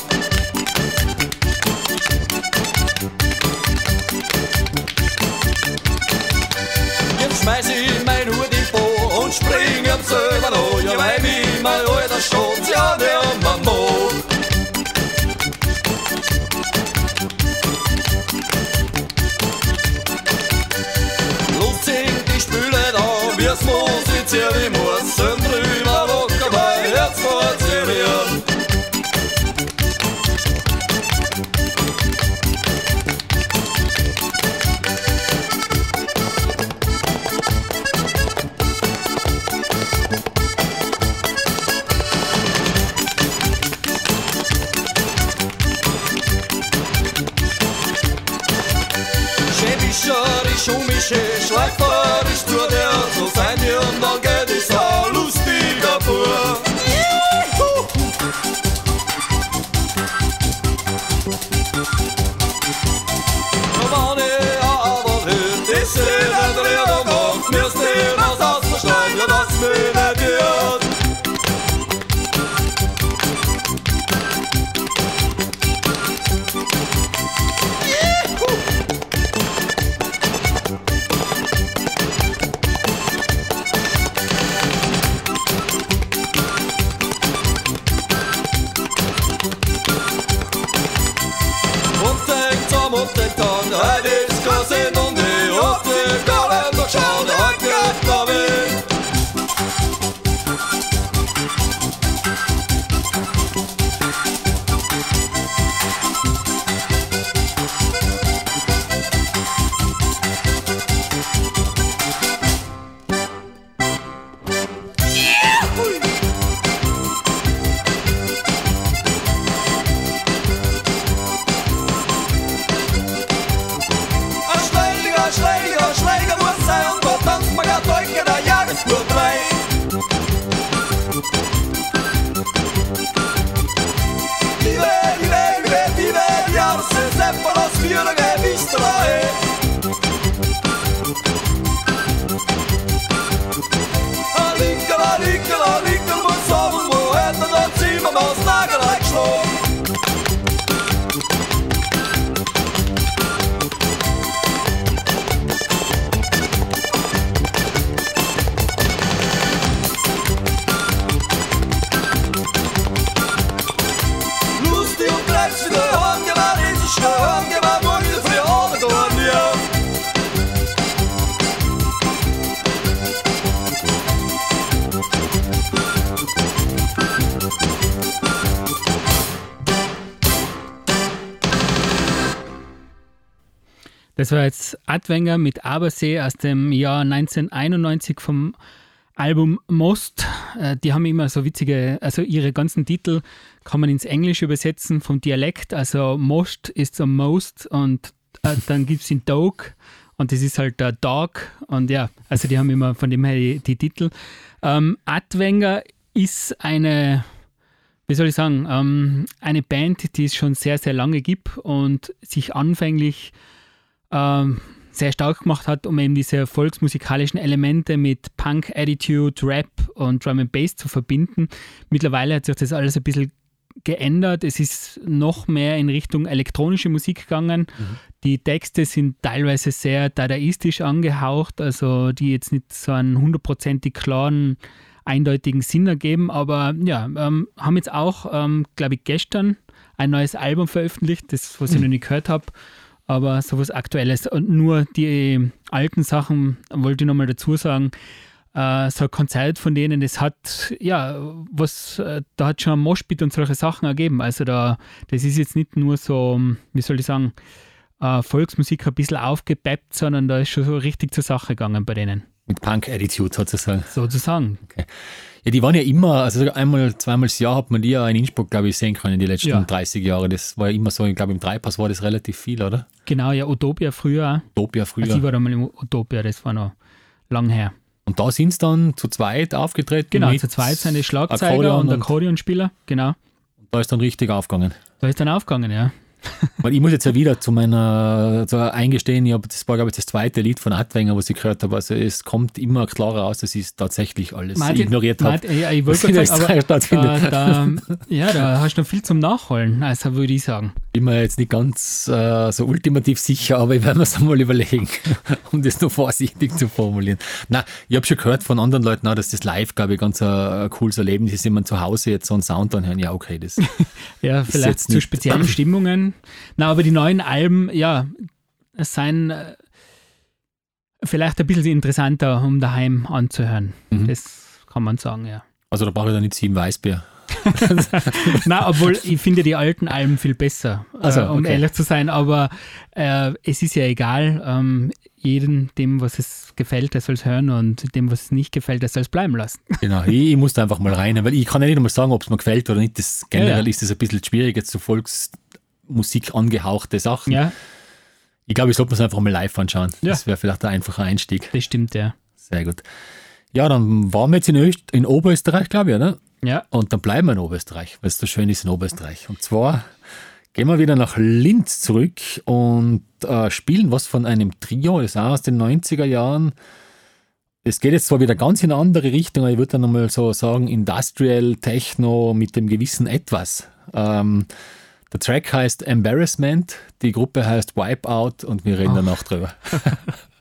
Jetzt schmeiß ich mein Hut im Po und spring am selber ja, weil mich mein alter Schatz, ja, der Mamo. das musizier wie muss und drüber locker bei war jetzt Adwenger mit Abersee aus dem Jahr 1991 vom Album Most. Äh, die haben immer so witzige, also ihre ganzen Titel kann man ins Englische übersetzen vom Dialekt. Also Most ist so Most und äh, dann gibt es den Dog und das ist halt der Dog. Und ja, also die haben immer von dem her die, die Titel. Ähm, Adwenger ist eine, wie soll ich sagen, ähm, eine Band, die es schon sehr, sehr lange gibt und sich anfänglich ähm, sehr stark gemacht hat, um eben diese volksmusikalischen Elemente mit Punk, Attitude, Rap und Drum and Bass zu verbinden. Mittlerweile hat sich das alles ein bisschen geändert. Es ist noch mehr in Richtung elektronische Musik gegangen. Mhm. Die Texte sind teilweise sehr dadaistisch angehaucht, also die jetzt nicht so einen hundertprozentig klaren, eindeutigen Sinn ergeben, aber ja, ähm, haben jetzt auch, ähm, glaube ich, gestern ein neues Album veröffentlicht, das, was ich mhm. noch nicht gehört habe aber sowas Aktuelles. Und nur die alten Sachen wollte ich nochmal dazu sagen. Äh, so ein Konzert von denen, das hat, ja, was, äh, da hat schon ein Moshpit und solche Sachen ergeben. Also da, das ist jetzt nicht nur so, wie soll ich sagen, äh, Volksmusik ein bisschen aufgepeppt, sondern da ist schon so richtig zur Sache gegangen bei denen. Mit Punk-Attitude sozusagen. Sozusagen. Okay. Ja, die waren ja immer, also einmal, zweimal das Jahr hat man die ja in Innsbruck, glaube ich, sehen können, die letzten ja. 30 Jahre. Das war ja immer so, ich glaube, im Dreipass war das relativ viel, oder? Genau, ja, Utopia früher. Utopia früher. Also ich war da mal im Utopia, das war noch lang her. Und da sind sie dann zu zweit aufgetreten? Genau, zu zweit sind die Schlagzeuger Akkordeon und Akkordeonspieler, genau. Und da ist dann richtig aufgegangen? Da ist dann aufgegangen, ja. Weil ich muss jetzt ja wieder zu meiner zu eingestehen, ich habe das war, glaube ich, das zweite Lied von Adwenger, was ich gehört habe. Also es kommt immer klarer raus, dass ich tatsächlich alles Martin, ignoriert habe. Ja, ich wollte sagen, aber da, da, ja, da hast du noch viel zum Nachholen, also würde ich sagen. Bin mir jetzt nicht ganz äh, so ultimativ sicher, aber ich werde mir es einmal überlegen, um das nur vorsichtig zu formulieren. Na, ich habe schon gehört von anderen Leuten auch, dass das live, glaube ich, ganz ein, ein cooles Erlebnis ist, wenn man zu Hause jetzt so einen Sound anhören. Ja, okay, das Ja, vielleicht zu speziellen Stimmungen na, aber die neuen Alben, ja, seien äh, vielleicht ein bisschen interessanter, um daheim anzuhören. Mhm. Das kann man sagen, ja. Also da brauche ich dann nicht sieben Weißbier. Na, obwohl ich finde die alten Alben viel besser, also, äh, um okay. ehrlich zu sein. Aber äh, es ist ja egal. Ähm, jedem, dem, was es gefällt, der soll es hören und dem, was es nicht gefällt, der soll es bleiben lassen. Genau, ich, ich muss da einfach mal rein, weil ich kann ja nicht einmal sagen, ob es mir gefällt oder nicht. Das, generell ja, ja. ist es ein bisschen schwierig, jetzt zu Volks Musik angehauchte Sachen. Ja. Ich glaube, ich sollte mir es einfach mal live anschauen. Ja. Das wäre vielleicht ein einfacher Einstieg. Das stimmt, ja. Sehr gut. Ja, dann waren wir jetzt in, Öst in Oberösterreich, glaube ich, oder? Ja. Und dann bleiben wir in Oberösterreich, weil es so schön ist in Oberösterreich. Und zwar gehen wir wieder nach Linz zurück und äh, spielen was von einem Trio, das ist auch aus den 90er Jahren. Es geht jetzt zwar wieder ganz in eine andere Richtung, aber ich würde dann nochmal so sagen, Industrial Techno mit dem gewissen Etwas. Ähm, der Track heißt Embarrassment, die Gruppe heißt Wipeout und wir reden oh. danach drüber.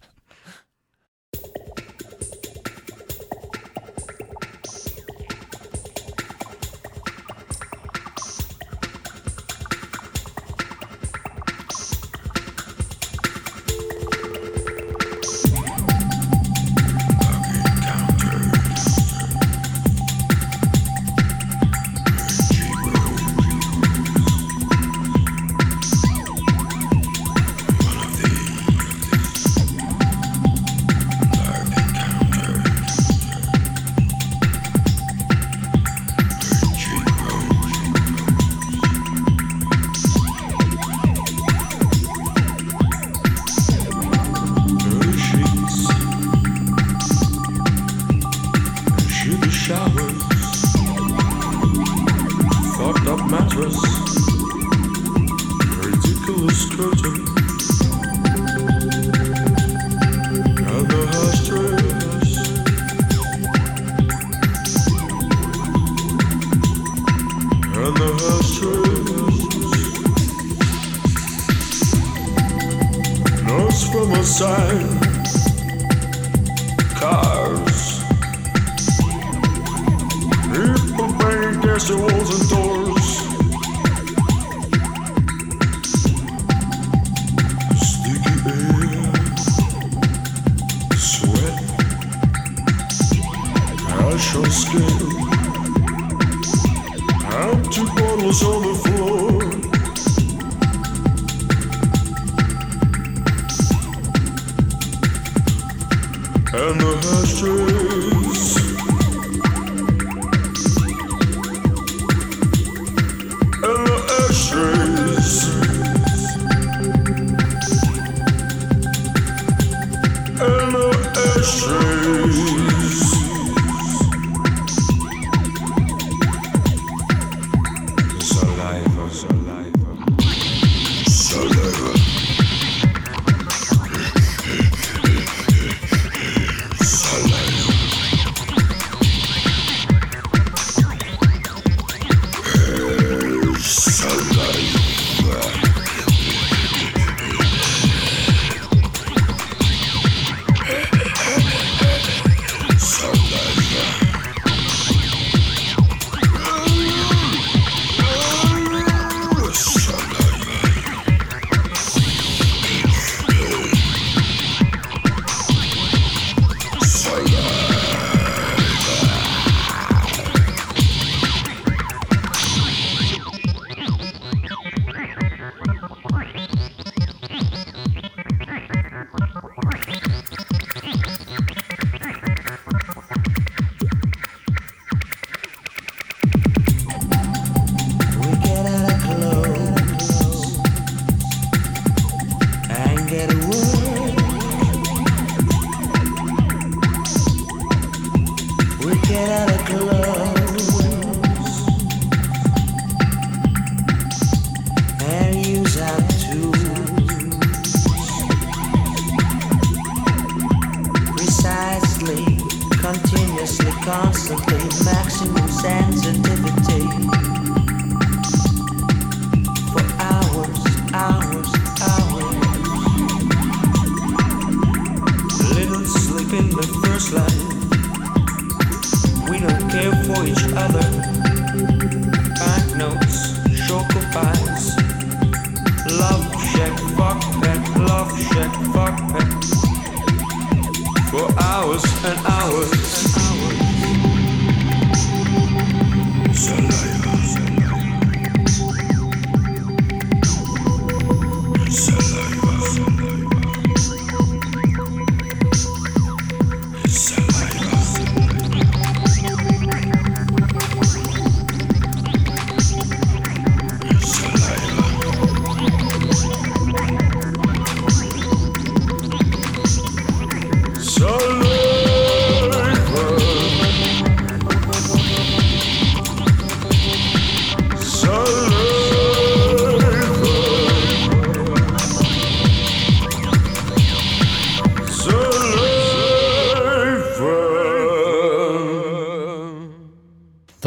shit, fuck it.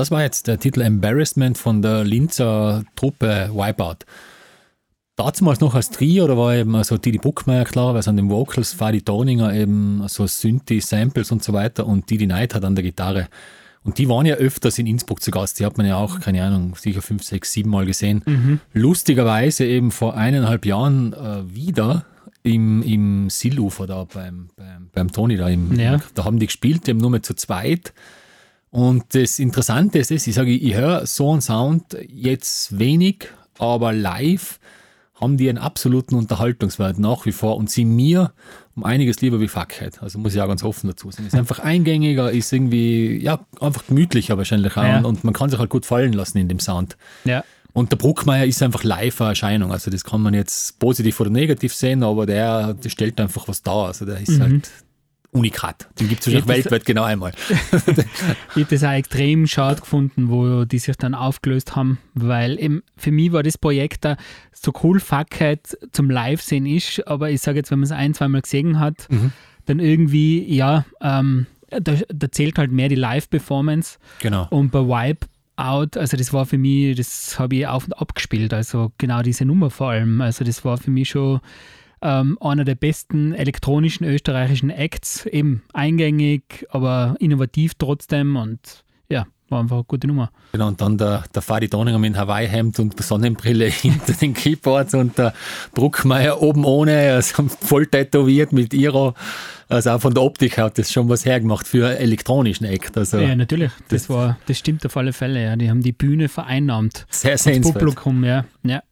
Das war jetzt der Titel Embarrassment von der Linzer Truppe Wipeout. Damals noch als Trio, da war eben so Didi Buckmeier klar, weil es an den Vocals, Fadi Dorninger eben so Synthi, Samples und so weiter und Didi Knight hat an der Gitarre. Und die waren ja öfters in Innsbruck zu Gast. Die hat man ja auch, keine Ahnung, sicher fünf, sechs, sieben Mal gesehen. Lustigerweise eben vor eineinhalb Jahren äh, wieder im, im Sillufer da beim, beim, beim Toni da. Im, Ja. Da haben die gespielt, eben nur mehr zu zweit. Und das Interessante ist, ich sage, ich höre so einen Sound jetzt wenig, aber live haben die einen absoluten Unterhaltungswert nach wie vor und sind mir um einiges lieber wie Fuckhead. Also muss ich auch ganz offen dazu sein. Ist einfach eingängiger, ist irgendwie, ja, einfach gemütlicher wahrscheinlich auch Ja. und, und man kann sich halt gut fallen lassen in dem Sound. Ja. Und der Bruckmeier ist einfach live eine Erscheinung. Also das kann man jetzt positiv oder negativ sehen, aber der, der stellt einfach was dar. Also der ist halt Unikat. Den gibt es wahrscheinlich das- weltweit genau einmal. Ich habe das auch extrem schade gefunden, wo die sich dann aufgelöst haben, weil eben für mich war das Projekt da so cool Fuckheit zum Live-Sehen ist, aber ich sage jetzt, wenn man es ein, zweimal gesehen hat, dann irgendwie, ja, ähm, da, da zählt halt mehr die Live-Performance Genau. und bei Wipeout, also das war für mich, das habe ich auf und ab gespielt, also genau diese Nummer vor allem, also das war für mich schon ähm, einer der besten elektronischen österreichischen Acts, eben eingängig, aber innovativ trotzdem und ja, war einfach eine gute Nummer. Genau, und dann der, der Fadi Doninger mit Hawaii-Hemd und Sonnenbrille hinter den Keyboards und der Bruckmeier oben ohne, also voll tätowiert mit Iro. Also auch von der Optik hat das schon was hergemacht für einen elektronischen Act. Also Ja, natürlich, das, das- war, das stimmt auf alle Fälle, ja, die haben die Bühne vereinnahmt. sehr sehenswert. Publikum, ja. ja.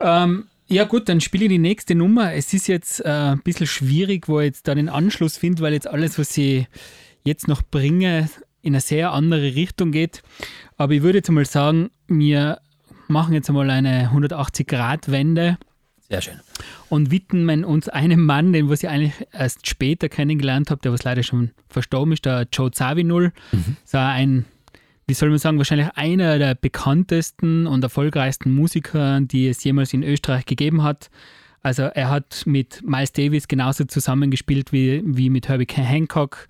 Ähm, Ja gut, dann spiele ich die nächste Nummer. Es ist jetzt äh, ein bisschen schwierig, wo ich jetzt da den Anschluss finde, weil jetzt alles, was ich jetzt noch bringe, in eine sehr andere Richtung geht. Aber ich würde jetzt mal sagen, wir machen jetzt einmal eine 180-Grad-Wende Sehr schön. und widmen uns einem Mann, den was ich eigentlich erst später kennengelernt habe, der was leider schon verstorben ist, der Joe Zawinul. Das war ein, wie soll man sagen, wahrscheinlich einer der bekanntesten und erfolgreichsten Musiker, die es jemals in Österreich gegeben hat. Also er hat mit Miles Davis genauso zusammengespielt wie, wie mit Herbie Hancock.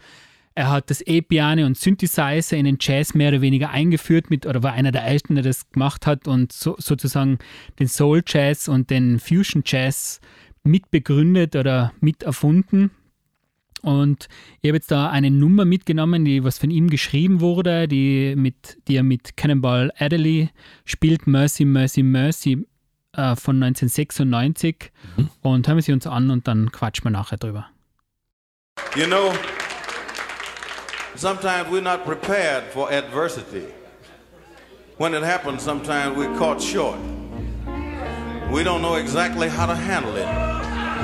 Er hat das E-Piano und Synthesizer in den Jazz mehr oder weniger eingeführt mit, oder war einer der ersten, der das gemacht hat und so, sozusagen den Soul Jazz und den Fusion Jazz mitbegründet oder miterfunden. Und ich habe jetzt da eine Nummer mitgenommen, die was von ihm geschrieben wurde, die, mit, die er mit Cannonball Adderley spielt, Mercy, Mercy, Mercy äh, von 1996. Und hören wir sie uns an und dann quatschen wir nachher drüber. You know, sometimes we're not prepared for adversity. When it happens, sometimes we're caught short. We don't know exactly how to handle it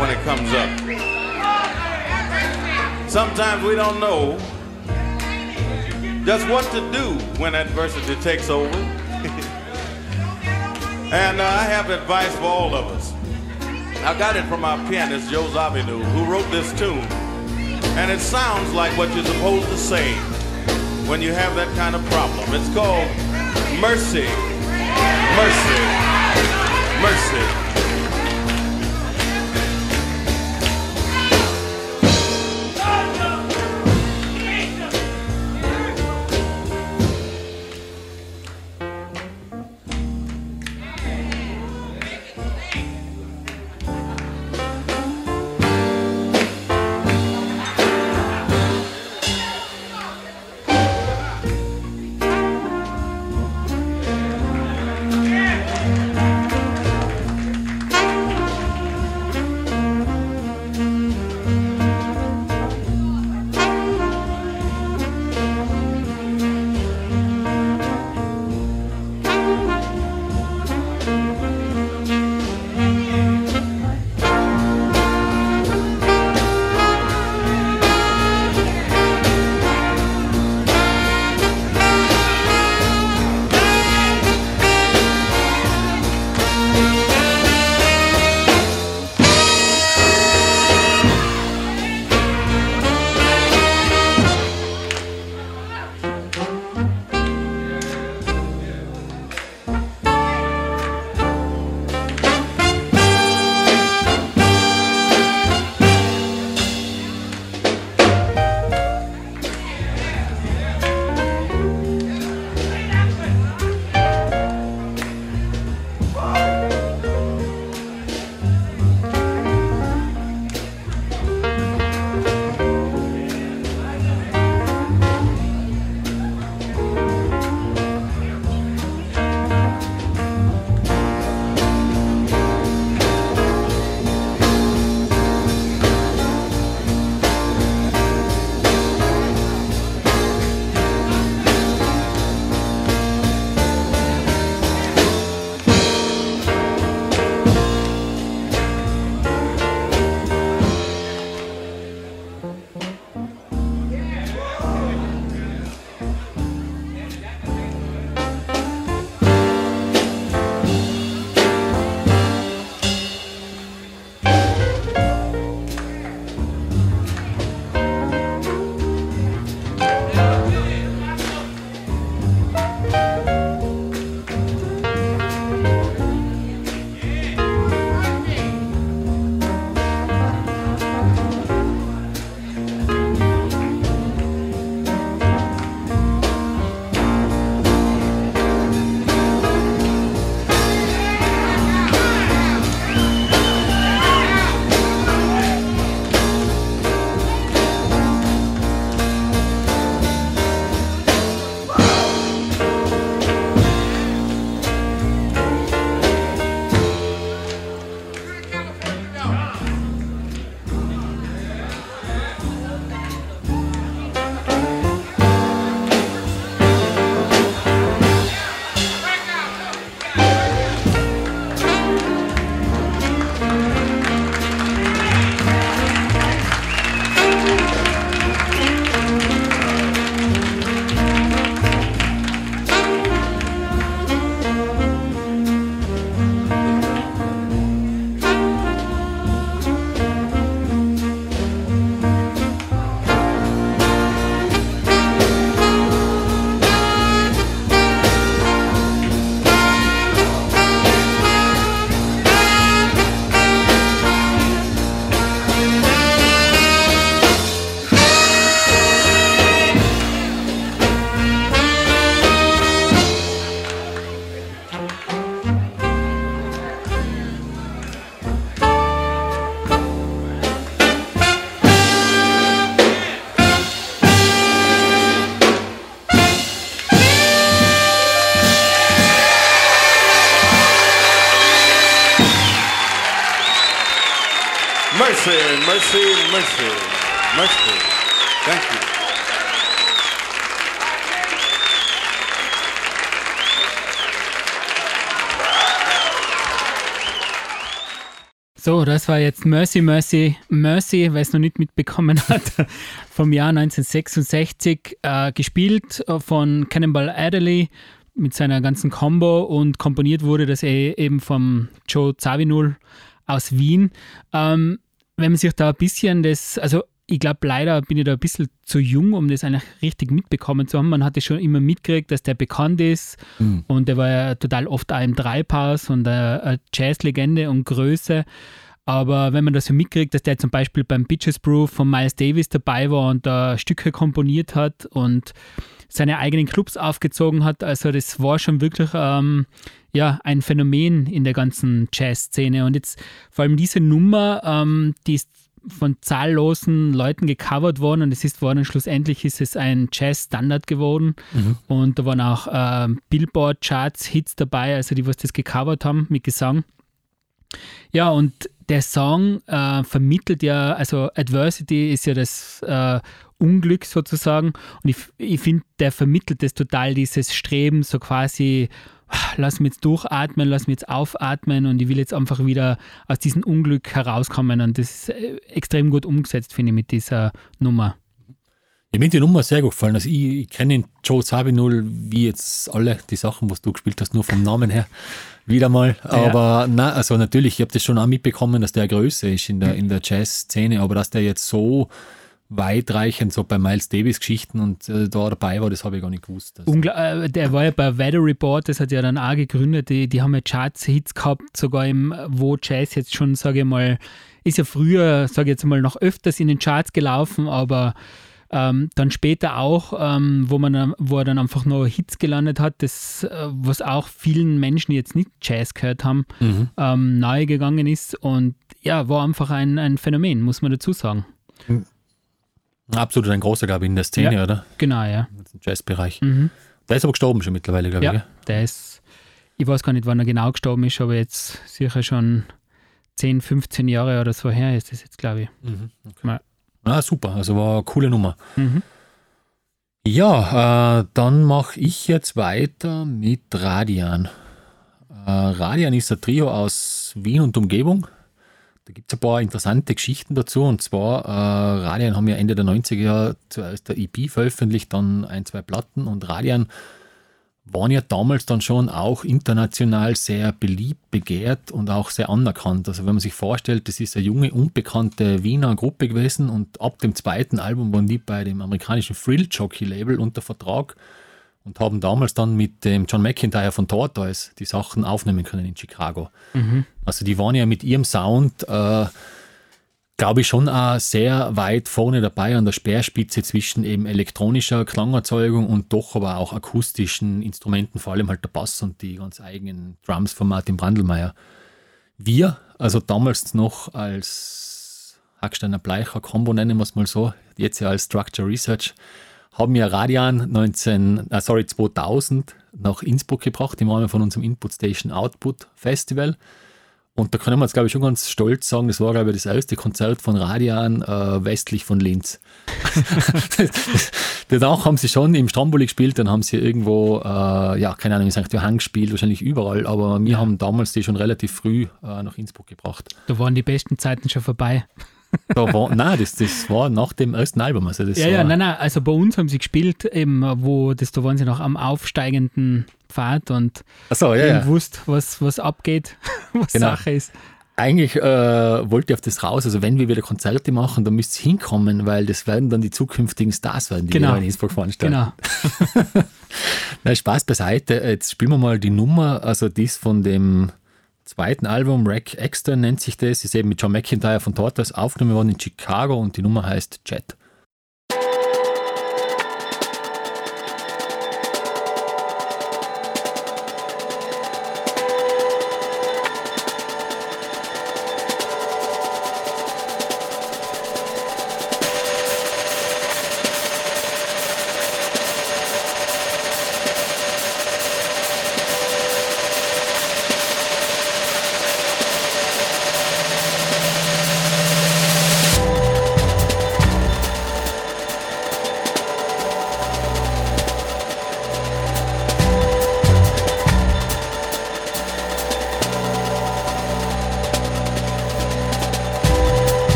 when it comes up. Sometimes we don't know just what to do when adversity takes over. and uh, I have advice for all of us. I got it from our pianist, Joe Zavinu, who wrote this tune. And it sounds like what you're supposed to say when you have that kind of problem. It's called mercy, mercy, mercy. So, das war jetzt Mercy, Mercy, Mercy, wer es noch nicht mitbekommen hat, vom Jahr 1966, äh, gespielt von Cannonball Adderley mit seiner ganzen Combo und komponiert wurde das eh eben vom Joe Zawinul aus Wien. Ähm, wenn man sich da ein bisschen das, also ich glaube, leider bin ich da ein bisschen zu jung, um das eigentlich richtig mitbekommen zu haben. Man hatte schon immer mitgekriegt, dass der bekannt ist Mhm. und der war ja total oft auch im Dreipass und eine, eine Jazzlegende und Größe. Aber wenn man das so mitkriegt, dass der zum Beispiel beim Bitches Brew von Miles Davis dabei war und da Stücke komponiert hat und seine eigenen Clubs aufgezogen hat, also das war schon wirklich ähm, ja, ein Phänomen in der ganzen Jazz-Szene. Und jetzt vor allem diese Nummer, ähm, die ist von zahllosen Leuten gecovert worden und es ist worden, schlussendlich ist es ein Jazz-Standard geworden. Und da waren auch ähm, Billboard-Charts-Hits dabei, also die, was das gecovert haben mit Gesang. Ja, und der Song äh, vermittelt ja, also Adversity ist ja das äh, Unglück sozusagen. Und ich, ich finde, der vermittelt das total, dieses Streben, so quasi, ah, lass mich jetzt durchatmen, lass mich jetzt aufatmen und ich will jetzt einfach wieder aus diesem Unglück herauskommen. Und das ist äh, extrem gut umgesetzt, finde ich, mit dieser Nummer. Ich mir die Nummer sehr gut gefallen. Also ich, ich kenne Joe Sabinul wie jetzt alle die Sachen, was du gespielt hast, nur vom Namen her. Wieder mal. Aber na, also natürlich, ich habe das schon auch mitbekommen, dass der Größe ist in der, in der Jazz-Szene, aber dass der jetzt so weitreichend so bei Miles Davis Geschichten und äh, da dabei war, das habe ich gar nicht gewusst. Also, Ungla äh, der war ja bei Weather Report, das hat ja dann auch gegründet, die, die haben ja Charts-Hits gehabt, sogar im, wo Jazz jetzt schon, sage ich mal, ist ja früher, sage ich jetzt mal, noch öfters in den Charts gelaufen, aber ähm, dann später auch, ähm, wo, man, wo er dann einfach nur Hits gelandet hat, das, äh, was auch vielen Menschen, die jetzt nicht Jazz gehört haben, Mhm. ähm, nahe gegangen ist und ja, war einfach ein, ein Phänomen, muss man dazu sagen. absolut ein großer, glaube ich, in der Szene, Ja. oder? Genau, ja. Im Jazzbereich. Mhm. Der ist aber gestorben schon mittlerweile, glaube ich. Ja, der ist, ich weiß gar nicht, wann er genau gestorben ist, aber jetzt sicher schon 10, 15 Jahre oder so her ist das jetzt, glaube ich. Ah, super, also war eine coole Nummer. Mhm. Ja, äh, dann mache ich jetzt weiter mit Radian. Äh, Radian ist ein Trio aus Wien und Umgebung. Da gibt es ein paar interessante Geschichten dazu. Und zwar, äh, Radian haben ja Ende der 90er Jahre zuerst der EP veröffentlicht, dann ein, zwei Platten. Und Radian waren ja damals dann schon auch international sehr beliebt, begehrt und auch sehr anerkannt. Also wenn man sich vorstellt, das ist eine junge, unbekannte Wiener Gruppe gewesen und ab dem zweiten Album waren die bei dem amerikanischen Thrill Jockey Label unter Vertrag und haben damals dann mit dem John McIntyre von Tortoise die Sachen aufnehmen können in Chicago. Also die waren ja mit ihrem Sound, äh, glaube ich, schon auch sehr weit vorne dabei an der Speerspitze zwischen eben elektronischer Klangerzeugung und doch aber auch akustischen Instrumenten, vor allem halt der Bass und die ganz eigenen Drums von Martin Brandelmeier. Wir, also damals noch als Hacksteiner Bleicher Combo, nennen wir es mal so, jetzt ja als Structure Research, haben ja Radian 19, äh, sorry, 2000 nach Innsbruck gebracht im Rahmen von unserem Input Station Output Festival. Und da können wir jetzt, glaube ich, schon ganz stolz sagen, das war, glaube ich, das erste Konzert von Radian äh, westlich von Linz. Danach haben sie schon im Stromboli gespielt, dann haben sie irgendwo, äh, ja, keine Ahnung, in St. Johann gespielt, wahrscheinlich überall, aber wir haben damals die schon relativ früh äh, nach Innsbruck gebracht. Da waren die besten Zeiten schon vorbei. Da war, nein, das, das war nach dem ersten Album. Also das Ja, war, ja, nein, nein, also bei uns haben sie gespielt, eben, wo das, da waren sie noch am aufsteigenden Pfad und Achso, ja, ja. wusst, was, was abgeht, was Genau. Sache ist. Eigentlich äh, wollte ich auf das raus, also wenn wir wieder Konzerte machen, dann müsst ihr hinkommen, weil das werden dann die zukünftigen Stars werden, die Genau. wir in Innsbruck veranstalten. Genau. Na, Spaß beiseite. Jetzt spielen wir mal die Nummer, also dies von dem zweiten Album, Rack Extra nennt sich das, ist eben mit John McIntyre von Tortoise aufgenommen worden in Chicago und die Nummer heißt Jet.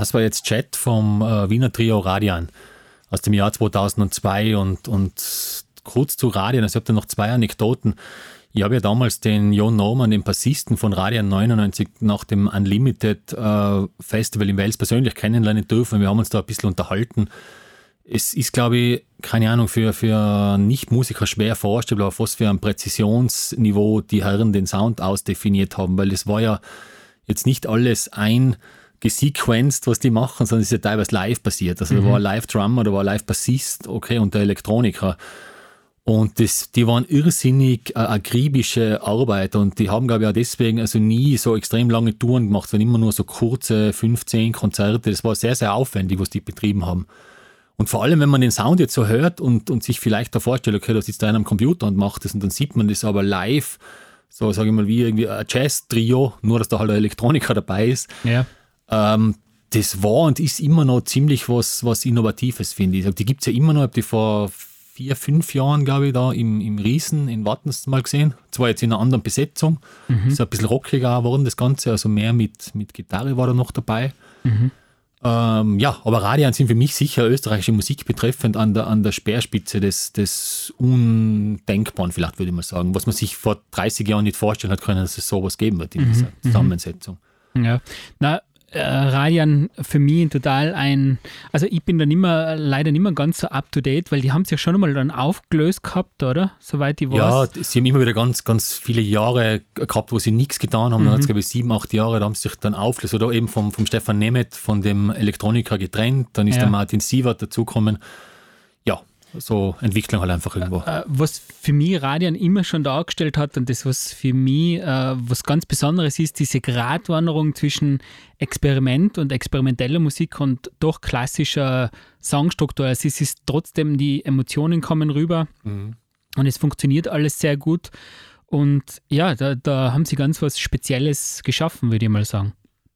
Das war jetzt Chat vom äh, Wiener Trio Radian aus dem Jahr 2002 und, und kurz zu Radian, also ich habe da noch zwei Anekdoten. Ich habe ja damals den Jon Norman, den Bassisten von Radian 99, nach dem Unlimited äh, Festival in Wales persönlich kennenlernen dürfen. Wir haben uns da ein bisschen unterhalten. Es ist, glaube ich, keine Ahnung, für, für Nicht-Musiker schwer vorstellbar, auf was für ein Präzisionsniveau die Herren den Sound ausdefiniert haben, weil es war ja jetzt nicht alles ein gesequenced, was die machen, sondern es ist ja teilweise live passiert. Also da war ein Live-Drummer, da war ein Live-Bassist, okay, und der Elektroniker. Und das, die waren irrsinnig äh, akribische Arbeiter und die haben, glaube ich, auch deswegen also nie so extrem lange Touren gemacht, sondern immer nur so kurze 15 Konzerte. Das war sehr, sehr aufwendig, was die betrieben haben. Und vor allem, wenn man den Sound jetzt so hört und, und sich vielleicht da vorstellt, okay, da sitzt einer am Computer und macht das und dann sieht man das aber live, so sage ich mal, wie irgendwie ein Jazz-Trio, nur dass da halt ein Elektroniker dabei ist. Ja. Ähm, das war und ist immer noch ziemlich was, was Innovatives, finde ich. Die gibt es ja immer noch, ich habe die vor vier, fünf Jahren, glaube ich, da im, im Riesen in Wattens mal gesehen. Zwar jetzt in einer anderen Besetzung, ist ein bisschen rockiger geworden, das Ganze, also mehr mit, mit Gitarre war da noch dabei. Ähm, ja, aber Radian sind für mich sicher österreichische Musik betreffend an der, an der Speerspitze des, des Undenkbaren, vielleicht würde ich mal sagen, was man sich vor 30 Jahren nicht vorstellen hat können, dass es sowas geben wird in dieser Zusammensetzung. Ja, na, äh, Radian für mich total ein, also ich bin da nimmer, leider nicht mehr ganz so up to date, weil die haben es ja schon einmal dann aufgelöst gehabt, oder? Soweit ich Ja, weiß. sie haben immer wieder ganz, ganz viele Jahre gehabt, wo sie nichts getan haben. Dann Mhm. hat es, glaube ich, sieben, acht Jahre, da haben sie sich dann aufgelöst. Oder eben vom, vom Stefan Nemeth, von dem Elektroniker getrennt. Dann ist Ja. der Martin Sievert dazugekommen. So Entwicklung halt einfach irgendwo. Äh, was für mich Radian immer schon dargestellt hat und das, was für mich äh, was ganz Besonderes ist, diese Gratwanderung zwischen Experiment und experimenteller Musik und doch klassischer Songstruktur. Also es ist trotzdem, die Emotionen kommen rüber und es funktioniert alles sehr gut. Und ja, da, da haben sie ganz was Spezielles geschaffen, würde ich mal sagen.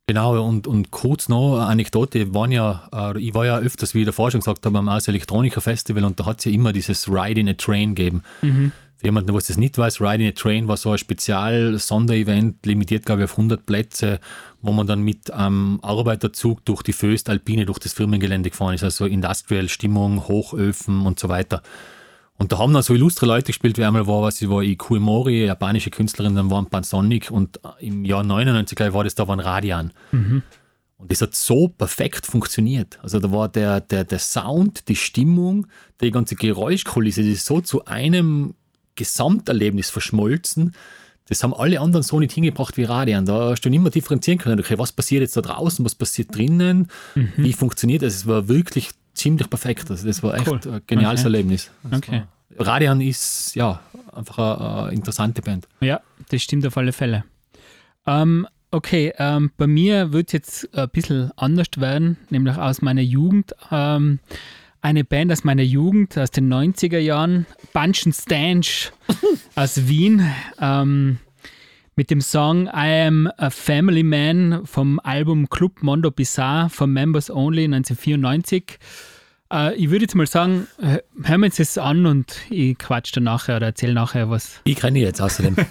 Genau, und, und kurz noch eine Anekdote, waren ja, äh, ich war ja öfters, wie ich davor schon gesagt habe, am Aus Elektronika Festival und da hat es ja immer dieses Ride in a Train gegeben. Für jemanden, der das nicht weiß, Ride in a Train war so ein Spezial-Sonderevent, limitiert, glaube ich, auf 100 Plätze, wo man dann mit einem Arbeiterzug durch die Föst Alpine, durch das Firmengelände gefahren ist, also Industrial-Stimmung, Hochöfen und so weiter. Und da haben dann so illustre Leute gespielt, wie einmal war, was ich war, Ikue Mori, japanische Künstlerin, dann waren Pansonic und im Jahr 99 glaube ich, war das da waren Radian. Und das hat so perfekt funktioniert. Also da war der, der, der Sound, die Stimmung, die ganze Geräuschkulisse, das ist so zu einem Gesamterlebnis verschmolzen. Das haben alle anderen so nicht hingebracht wie Radian. Da hast du nicht mehr differenzieren können. Okay, was passiert jetzt da draußen, was passiert drinnen, wie funktioniert das? Es war wirklich ziemlich perfekt. Also das war echt Cool. ein geniales Okay. Erlebnis. Das Okay. Radian ist ja einfach eine, eine interessante Band. Ja, das stimmt auf alle Fälle. Ähm, okay, ähm, bei mir wird es jetzt ein bisschen anders werden, nämlich aus meiner Jugend. Ähm, eine Band aus meiner Jugend, aus den 90er Jahren, Bunch and Stanch aus Wien, ähm, mit dem Song I Am a Family Man vom Album Club Mondo Bizarre von Members Only 1994. Äh, ich würde jetzt mal sagen, hö- hören wir uns das an und ich quatsch dann nachher oder erzähle nachher was. Ich kenne jetzt außerdem.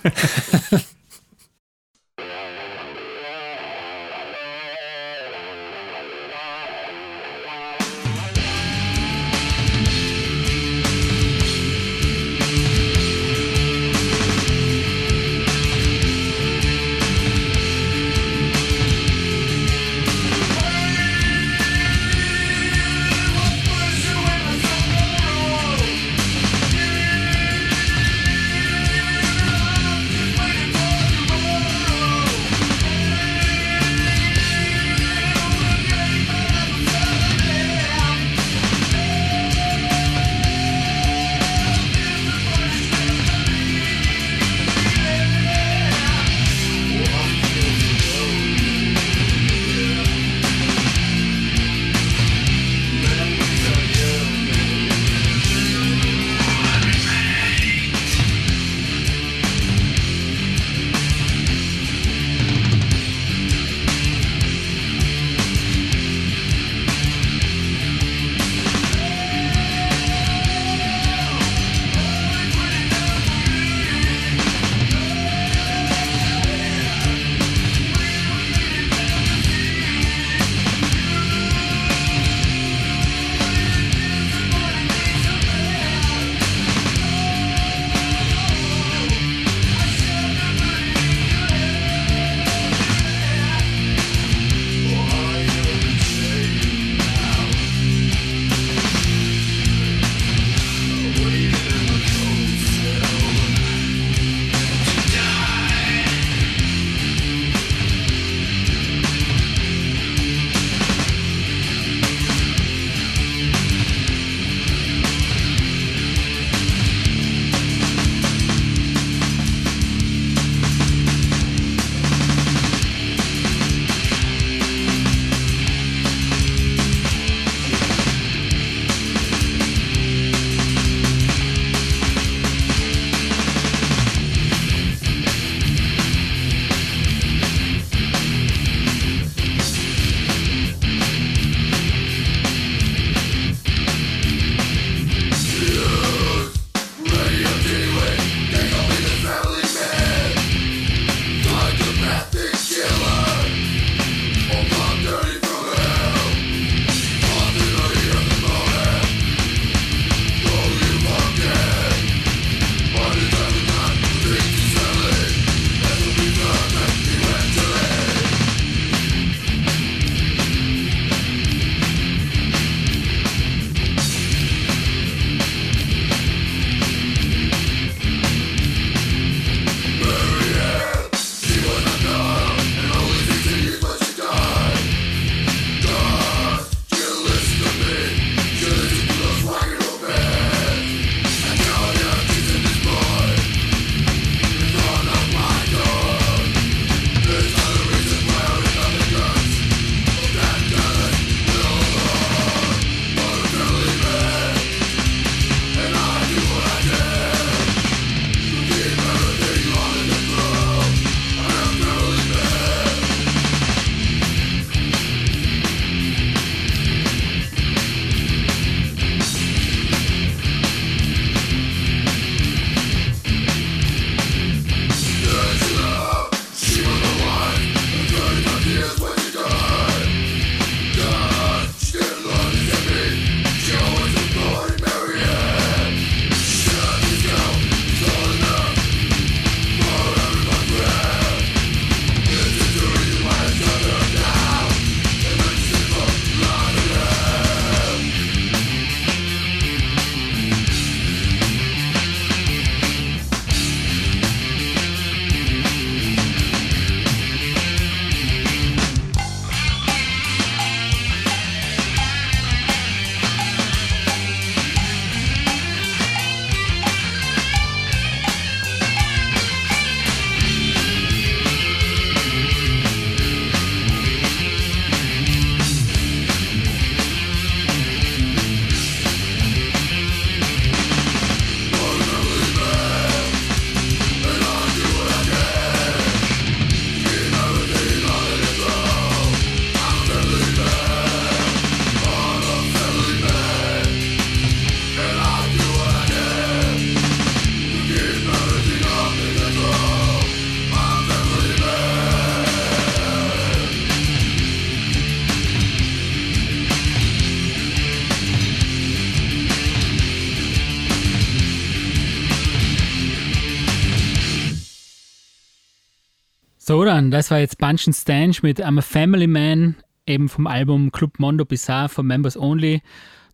So dann, das war jetzt Bunch and Stanch mit I'm a Family Man, eben vom Album Club Mondo Bizarre von Members Only.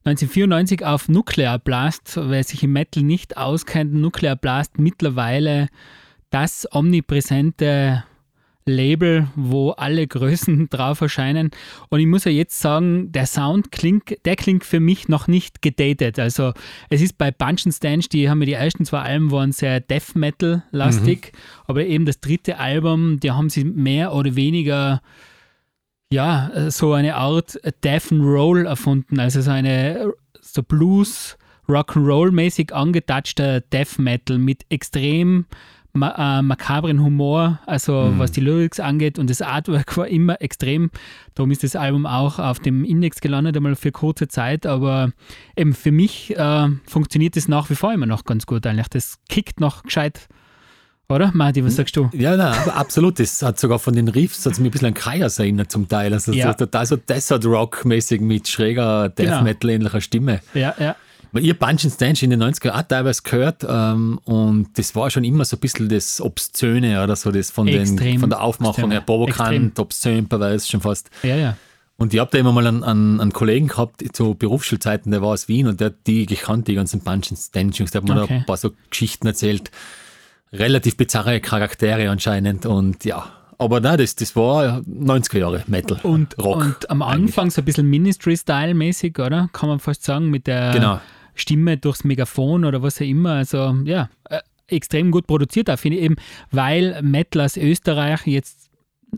1994 auf Nuclear Blast, wer sich im Metal nicht auskennt, Nuclear Blast mittlerweile das omnipräsente Label, wo alle Größen drauf erscheinen. Und ich muss ja jetzt sagen, der Sound klingt, der klingt für mich noch nicht gedatet. Also es ist bei Bunch and Stanch, die haben ja die ersten zwei Alben waren sehr Death Metal lastig, aber eben das dritte Album, die haben sie mehr oder weniger ja, so eine Art Death and Roll erfunden, also so eine so Blues Rock'n'Roll mäßig angetatschter Death Metal mit extrem ma äh, makabren Humor, also was die Lyrics angeht und das Artwork war immer extrem. Darum ist das Album auch auf dem Index gelandet, einmal für kurze Zeit, aber eben für mich äh, funktioniert das nach wie vor immer noch ganz gut eigentlich. Das kickt noch gescheit, oder? Marty, was sagst du? Ja, nein, aber absolut. Das hat sogar von den Riffs hat mich ein bisschen an Kreiers erinnert zum Teil. Also Ja. so, total so Desert Rock-mäßig mit schräger Death Genau. Metal-ähnlicher Stimme. Ja, ja. Weil ihr Bunch and Stanch in den 90er auch teilweise gehört ähm, und das war schon immer so ein bisschen das Obszöne oder so, das von, den, von der Aufmachung obszön. her provokant, obszön, pervers schon fast. Ja, ja. Und ich habe da immer mal einen, einen, einen Kollegen gehabt zu Berufsschulzeiten, der war aus Wien und der hat die gekannt, die ganzen Bunch and Stanch Jungs, der hat mir da Okay. ein paar so Geschichten erzählt. Relativ bizarre Charaktere anscheinend und ja. Aber nein, das, das war 90er Jahre Metal, Und, Rock. und am eigentlich. Anfang so ein bisschen Ministry-Style-mäßig, oder? Kann man fast sagen, mit der Genau. Stimme durchs Megafon oder was auch immer. Also ja, äh, extrem gut produziert auch, finde ich eben, weil Metal aus Österreich jetzt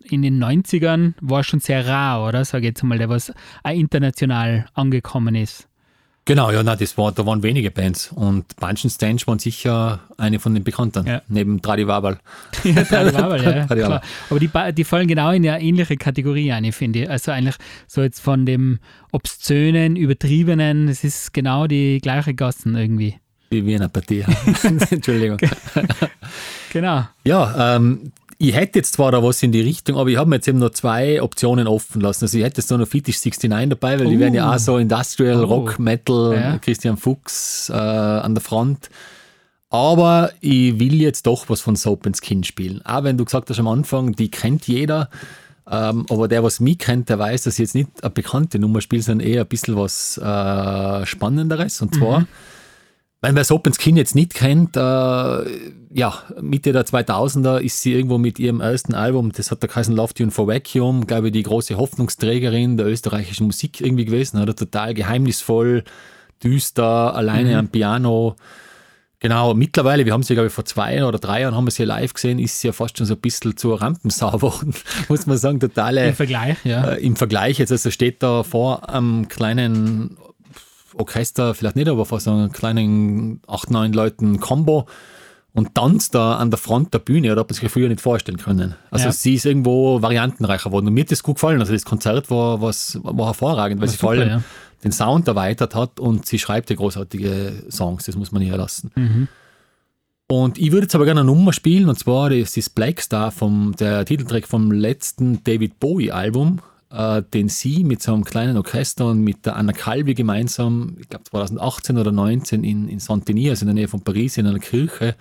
in den 90ern war schon sehr rar, oder? Sage ich jetzt mal, der was auch international angekommen ist. Genau, ja, nein, das war, da waren wenige Bands und Bunch and Stanch waren sicher eine von den bekannten, Ja. neben Tradi Wabal. ja, Tradiwabel, ja, Tradiwabel. klar. Aber die, die fallen genau in eine ähnliche Kategorie ein, finde ich. Also eigentlich so jetzt von dem obszönen, übertriebenen, es ist genau die gleiche Gassen irgendwie. Wie Wiener Partie. Entschuldigung. Genau. Ja, ähm, ich hätte jetzt zwar da was in die Richtung, aber ich habe mir jetzt eben noch zwei Optionen offen lassen. Also ich hätte jetzt noch Fetish 69 dabei, weil die Oh. werden ja auch so Industrial, Oh. Rock, Metal, Ja. Christian Fuchs äh, an der Front. Aber ich will jetzt doch was von Soap and Skin spielen. Auch wenn du gesagt hast am Anfang, die kennt jeder. Ähm, aber der, was mich kennt, der weiß, dass ich jetzt nicht eine bekannte Nummer spiele, sondern eher ein bisschen was äh, Spannenderes. Und zwar, wenn wer Soap and Skin jetzt nicht kennt, äh, ja, Mitte der 2000er ist sie irgendwo mit ihrem ersten Album, das hat der geheißen Love Tune for Vacuum, glaube ich, die große Hoffnungsträgerin der österreichischen Musik irgendwie gewesen, oder total geheimnisvoll, düster, alleine am Piano. Genau, mittlerweile, wir haben sie, glaube ich, vor zwei oder drei Jahren haben wir sie live gesehen, ist sie ja fast schon so ein bisschen zur Rampensau geworden, muss man sagen, totale Im Vergleich, ja. äh, im Vergleich jetzt, also steht da vor einem kleinen Orchester, vielleicht nicht, aber vor so einem kleinen acht, neun Leuten Combo und tanzt da an der Front der Bühne, oder hat man sich früher nicht vorstellen können. Also Ja. sie ist irgendwo variantenreicher geworden und mir hat das gut gefallen. Also das Konzert war, was, war hervorragend, weil War sie vor allem ja. den Sound erweitert hat und sie schreibt ja großartige Songs, das muss man nicht lassen. Mhm. Und ich würde jetzt aber gerne eine Nummer spielen, und zwar das ist Black Star, vom, der Titeltrack vom letzten David Bowie-Album, äh, den sie mit so einem kleinen Orchester und mit der Anna Calvi gemeinsam, ich glaube 2018 oder 19 in, in Saint-Denis, also in der Nähe von Paris, in einer Kirche,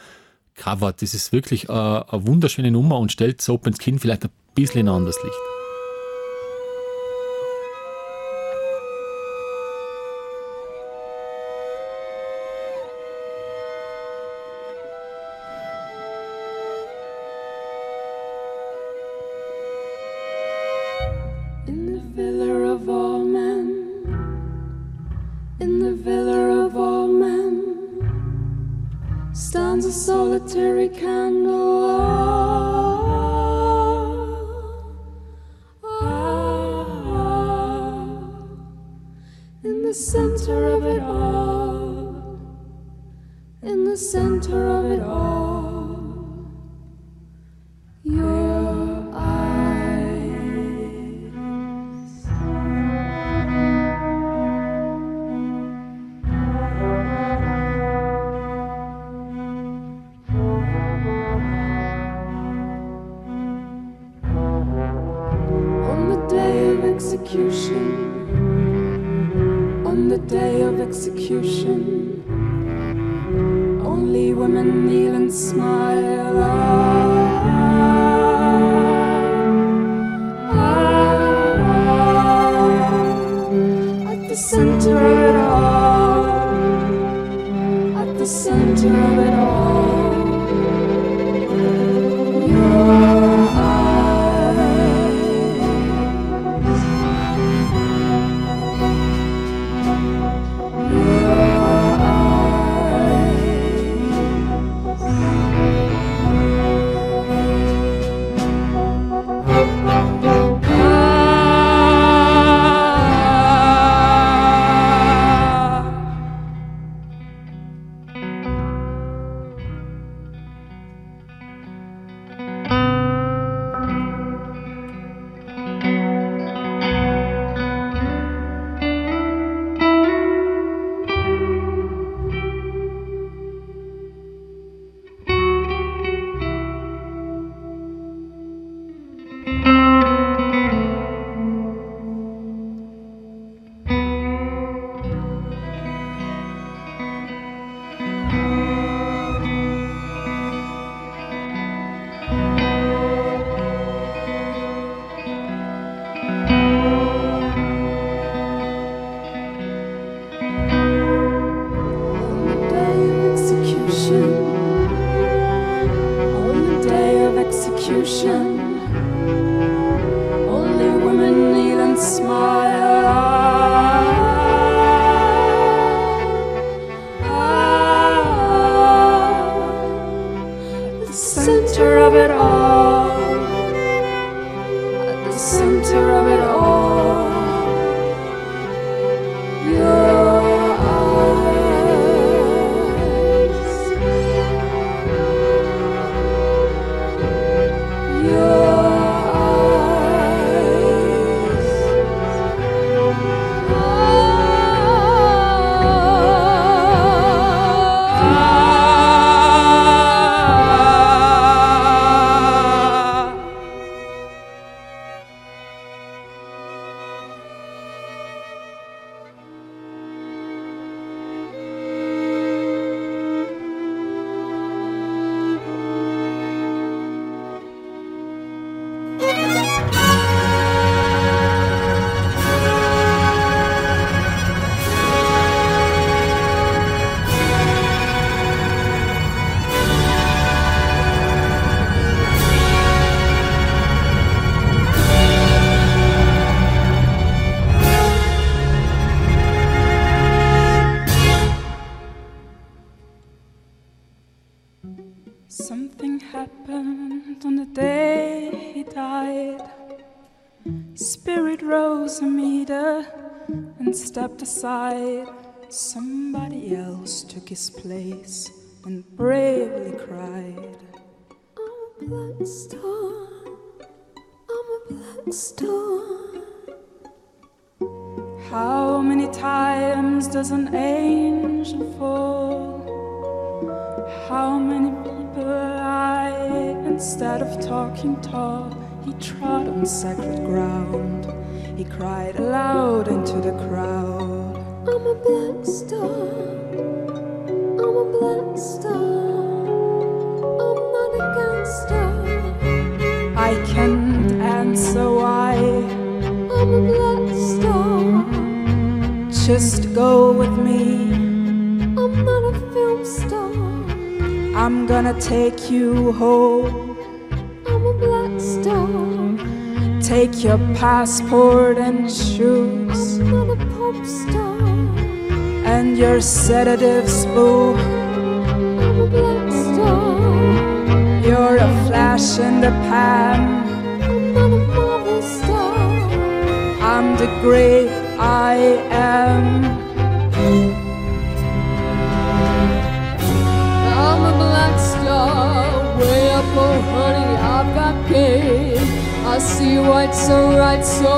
covert. Das ist wirklich äh, eine wunderschöne Nummer und stellt Soap and Skin vielleicht ein bisschen in ein anderes Licht. Stands a solitary candle. Ah, ah, in the center of it all, in the center of it all, does an angel fall? How many people lie instead of talking tall? He trod on sacred ground. He cried aloud into the crowd. I'm a black star. I'm a black star. Just go with me. I'm not a film star. I'm gonna take you home. I'm a black star. Take your passport and shoes. I'm not a pop star. And your sedative boo. I'm a black star. You're a flash in the pan. I'm not a Marvel star. I'm the great I am. I'm a black star, way up, oh honey, I've got game. I see white so right, so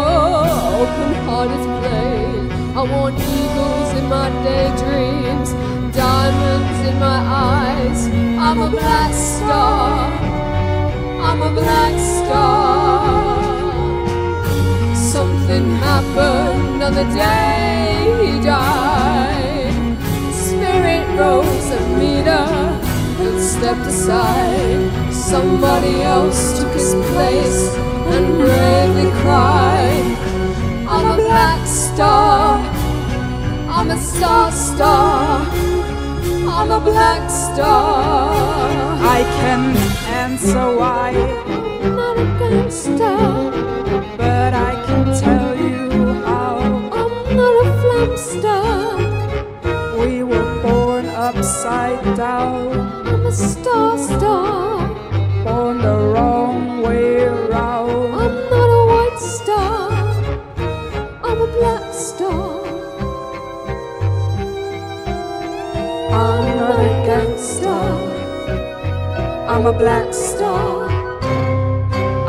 open heart is plain. I want eagles in my daydreams, diamonds in my eyes. I'm a black star, I'm a black star. Something happened on the day he died. Spirit rose a meter and stepped aside. Somebody else took his place and bravely cried. I'm a black star. I'm a star star. I'm a black star. I can answer why, I'm not a gangster. I'm a star star. born the wrong way round. I'm not a white star. I'm a black star. I'm not a gangster. I'm a black star.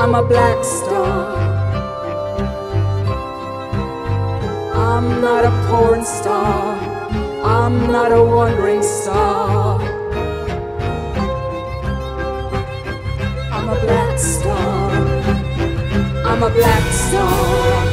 I'm a black star. I'm not a porn star. I'm not a wandering star. A black star.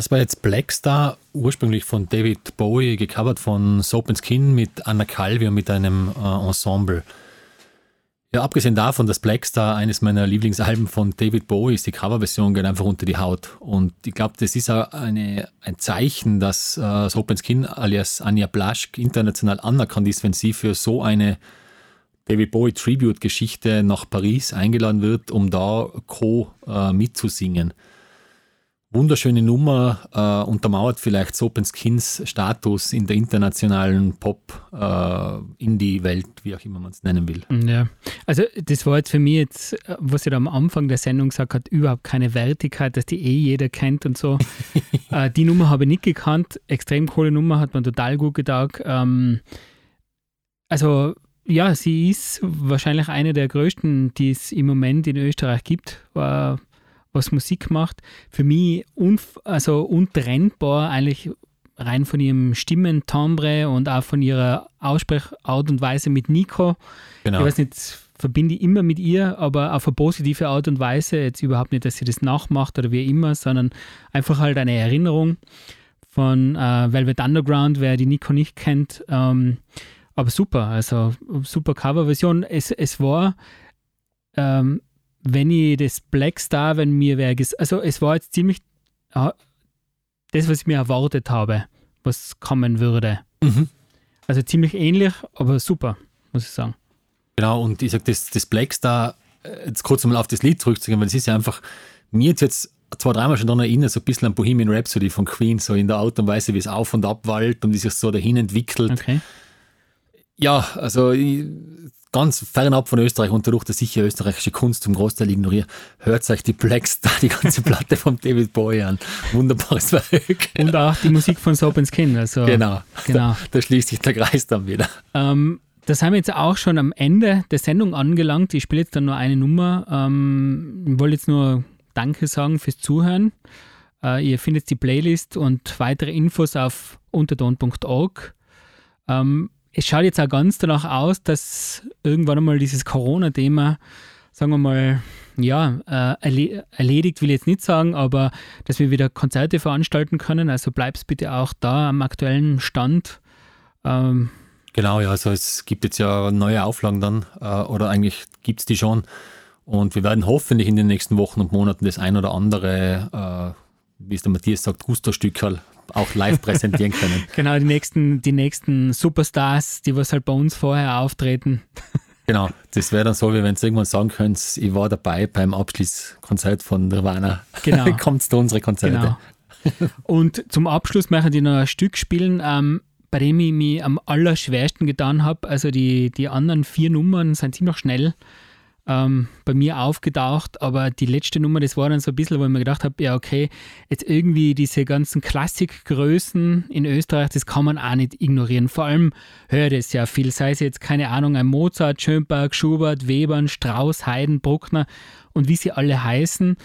Das war jetzt Black Star, ursprünglich von David Bowie, gecovert von Soap and Skin mit Anna Calvi und mit einem äh, Ensemble. Ja, abgesehen davon, dass Black Star eines meiner Lieblingsalben von David Bowie ist, die Coverversion geht einfach unter die Haut. Und ich glaube, das ist auch eine, ein Zeichen, dass äh, Soap and Skin alias Anja Blaschk international anerkannt ist, wenn sie für so eine David Bowie Tribute-Geschichte nach Paris eingeladen wird, um da co äh, mitzusingen. Wunderschöne Nummer, äh, untermauert vielleicht Soap Skins Status in der internationalen Pop-Indie-Welt, wie auch immer man es nennen will. Ja, also das war jetzt für mich jetzt, äh, was ich da am Anfang der Sendung gesagt hat, überhaupt keine Wertigkeit, dass die eh jeder kennt und so. äh, die Nummer habe ich nicht gekannt. Extrem coole Nummer, hat man total gut gedacht. Ähm, also ja, sie ist wahrscheinlich eine der größten, die es im Moment in Österreich gibt, äh, was Musik macht. Für mich also untrennbar eigentlich rein von ihrem Stimmentimbre und auch von ihrer Aussprechart und Weise mit Nico. Genau. Ich weiß nicht, verbinde ich immer mit ihr, aber auf eine positive Art und Weise. Jetzt überhaupt nicht, dass sie das nachmacht oder wie immer, sondern einfach halt eine Erinnerung von äh, Velvet Underground, wer die Nico nicht kennt. Ähm, aber super, also super Coverversion. Es, es war, ähm, wenn ich das Black Star, wenn mir wer ges also es war jetzt ziemlich äh, das, was ich mir erwartet habe, was kommen würde. Mhm. Also ziemlich ähnlich, aber super, muss ich sagen. Genau, und ich sage, das, das Black Star, äh, jetzt kurz mal auf das Lied zurückzugehen, weil es ist ja einfach, mir jetzt, jetzt zwei, dreimal schon daran erinnert, so ein bisschen an Bohemian Rhapsody von Queen, so in der Art und Weise, wie es auf und ab wallt und wie sich so dahin entwickelt. Okay. Ja, also ganz fernab von Österreich und dadurch, dass ich ja österreichische Kunst zum Großteil ignoriere, hört euch die Black Star, die ganze Platte von David Bowie an. Wunderbares Werk. Und auch die Musik von Soap and Skin. Also, Genau. genau. Da, da schließt sich der Kreis dann wieder. Ähm, da sind wir jetzt auch schon am Ende der Sendung angelangt. Ich spiele jetzt dann nur eine Nummer. Ähm, ich wollte jetzt nur Danke sagen fürs Zuhören. Äh, ihr findet die Playlist und weitere Infos auf unterton.org. Ähm, es schaut jetzt auch ganz danach aus, dass irgendwann einmal dieses Corona-Thema, sagen wir mal, ja, äh, erle erledigt will ich jetzt nicht sagen, aber dass wir wieder Konzerte veranstalten können. Also bleibst bitte auch da am aktuellen Stand. Ähm, Genau, ja, also es gibt jetzt ja neue Auflagen dann, äh, oder eigentlich gibt es die schon. Und wir werden hoffentlich in den nächsten Wochen und Monaten das ein oder andere, äh, wie es der Matthias sagt, Auch live präsentieren können. Genau, die nächsten, die nächsten Superstars, die was halt bei uns vorher auftreten. Genau, das wäre dann so, wie wenn Sie irgendwann sagen könnt, ich war dabei beim Abschlusskonzert von Nirvana. Genau. Kommt zu unsere Konzerte. Genau. Und zum Abschluss möchte ich noch ein Stück spielen, ähm, bei dem ich mich am allerschwersten getan habe. Also die, die anderen vier Nummern sind ziemlich schnell. Ähm, bei mir aufgetaucht, aber die letzte Nummer, das war dann so ein bisschen, wo ich mir gedacht habe, ja okay, jetzt irgendwie diese ganzen Klassikgrößen in Österreich, das kann man auch nicht ignorieren. Vor allem höre das ja viel, sei es jetzt, keine Ahnung, ein Mozart, Schönberg, Schubert, Webern, Strauss, Haydn, Bruckner und wie sie alle heißen.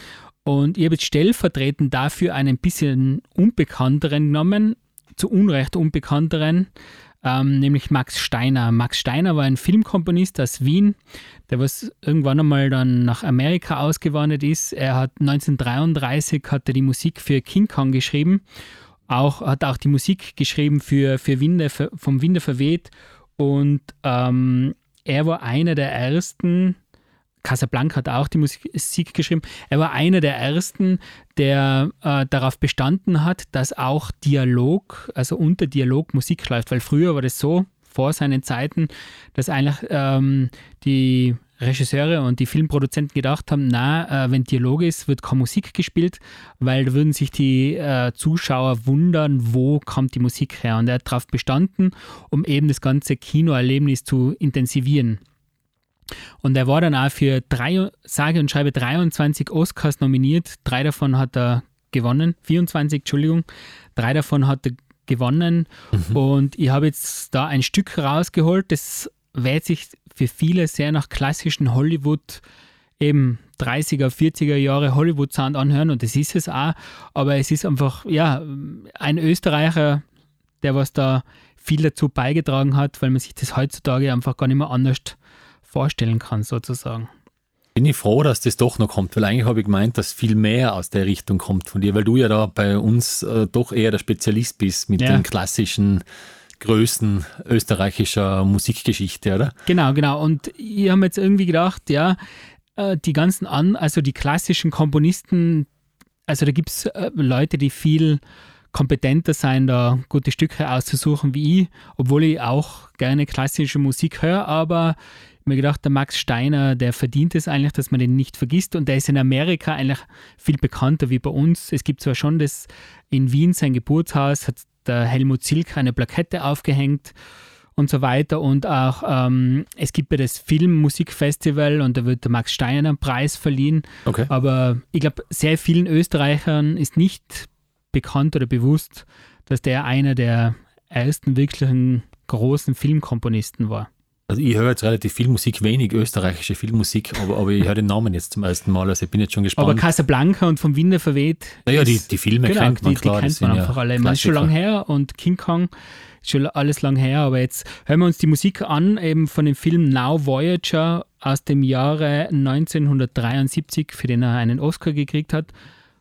Und ich habe jetzt stellvertretend dafür einen bisschen unbekannteren genommen, zu Unrecht unbekannteren, ähm, nämlich Max Steiner. Max Steiner war ein Filmkomponist aus Wien, der was irgendwann einmal dann nach Amerika ausgewandert ist. Er hat 1933 hat er die Musik für King Kong geschrieben, auch, hat auch die Musik geschrieben für, für Winde, für, vom Winde verweht und ähm, er war einer der ersten, Casablanca hat auch die Musik geschrieben. Er war einer der ersten, der äh, darauf bestanden hat, dass auch Dialog, also unter Dialog Musik läuft. Weil früher war das so, vor seinen Zeiten, dass eigentlich ähm, die Regisseure und die Filmproduzenten gedacht haben, na, äh, wenn Dialog ist, wird keine Musik gespielt, weil da würden sich die äh, Zuschauer wundern, wo kommt die Musik her. Und er hat darauf bestanden, um eben das ganze Kinoerlebnis zu intensivieren. Und er war dann auch für drei, sage und schreibe 23 Oscars nominiert. Drei davon hat er gewonnen, 24, Entschuldigung. Drei davon hat er gewonnen. Mhm. Und ich habe jetzt da ein Stück rausgeholt, das wählt sich für viele sehr nach klassischen Hollywood, eben 30er, 40er Jahre Hollywood-Sound anhören und das ist es auch. Aber es ist einfach, ja, ein Österreicher, der was da viel dazu beigetragen hat, weil man sich das heutzutage einfach gar nicht mehr anders vorstellen kann, sozusagen. Bin ich froh, dass das doch noch kommt, weil eigentlich habe ich gemeint, dass viel mehr aus der Richtung kommt von dir, weil du ja da bei uns äh, doch eher der Spezialist bist mit ja. den klassischen Größen österreichischer Musikgeschichte, oder? Genau, genau. Und ich habe jetzt irgendwie gedacht, ja, äh, die ganzen an, also die klassischen Komponisten, also da gibt es äh, Leute, die viel kompetenter sein, da gute Stücke auszusuchen wie ich, obwohl ich auch gerne klassische Musik höre, aber mir gedacht, der Max Steiner, der verdient es eigentlich, dass man den nicht vergisst. Und der ist in Amerika eigentlich viel bekannter wie bei uns. Es gibt zwar schon das in Wien sein Geburtshaus, hat der Helmut Zilk eine Plakette aufgehängt und so weiter. Und auch ähm, es gibt ja das Filmmusikfestival und da wird der Max Steiner einen Preis verliehen. Okay. Aber ich glaube, sehr vielen Österreichern ist nicht bekannt oder bewusst, dass der einer der ersten wirklichen großen Filmkomponisten war. Also ich höre jetzt relativ viel Musik, wenig österreichische Filmmusik, aber, aber ich höre den Namen jetzt zum ersten Mal, also ich bin jetzt schon gespannt. Aber Casablanca und vom Winde verweht. Naja, die, die Filme genau, kennt man die, klar. Die kennt man einfach ja alle. Man ist schon lange her und King Kong ist schon alles lang her, aber jetzt hören wir uns die Musik an, eben von dem Film Now Voyager aus dem Jahre 1973, für den er einen Oscar gekriegt hat.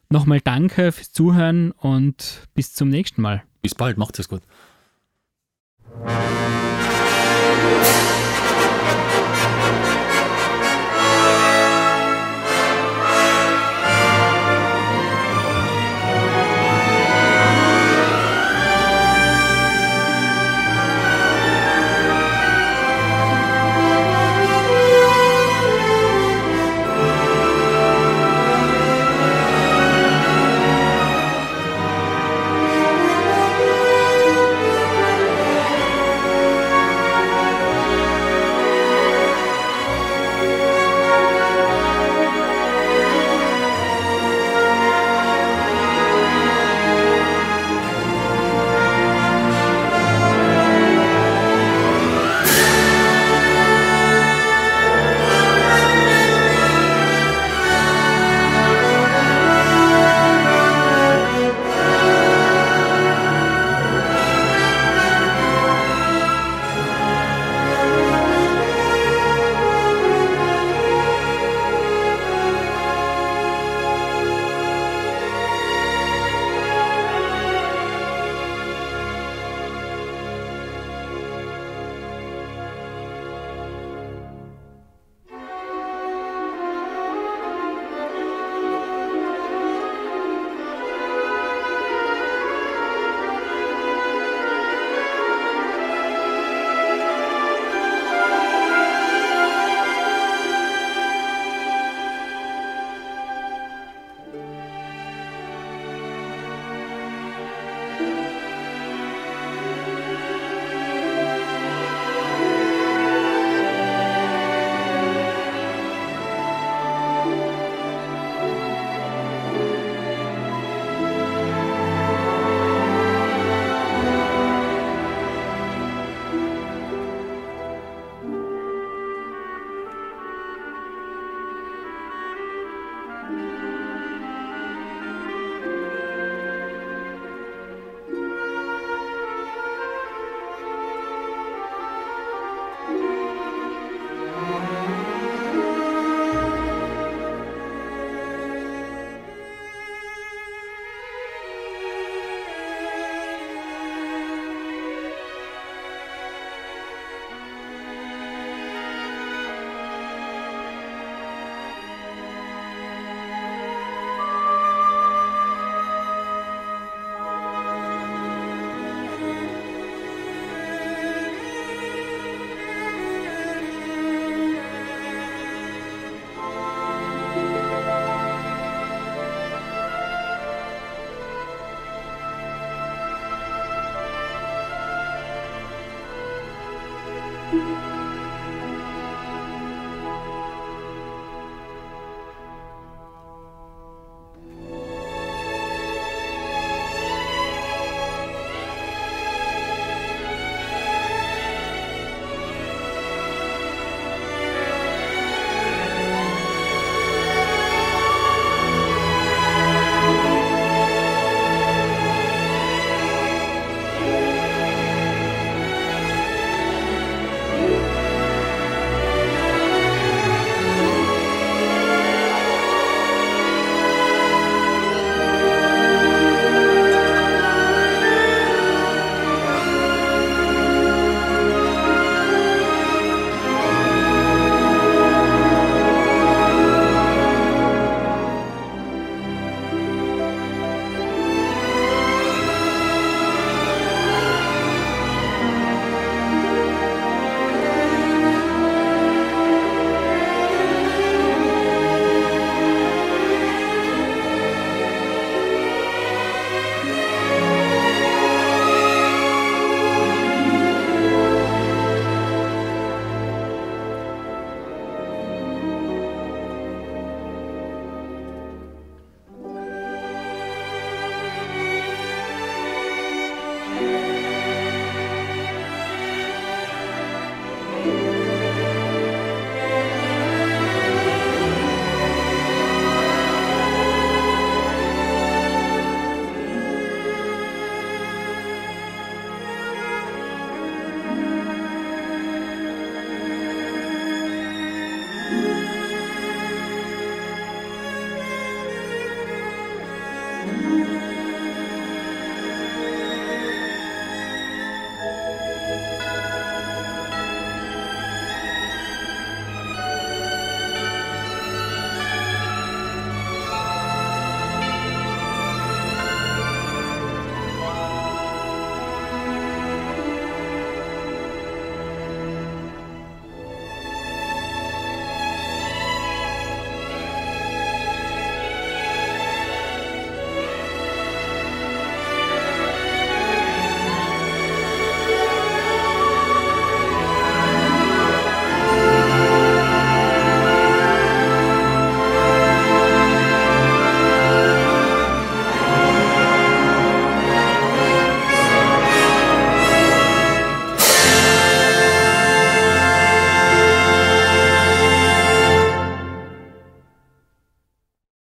Nochmal danke fürs Zuhören und bis zum nächsten Mal. Bis bald, macht es gut.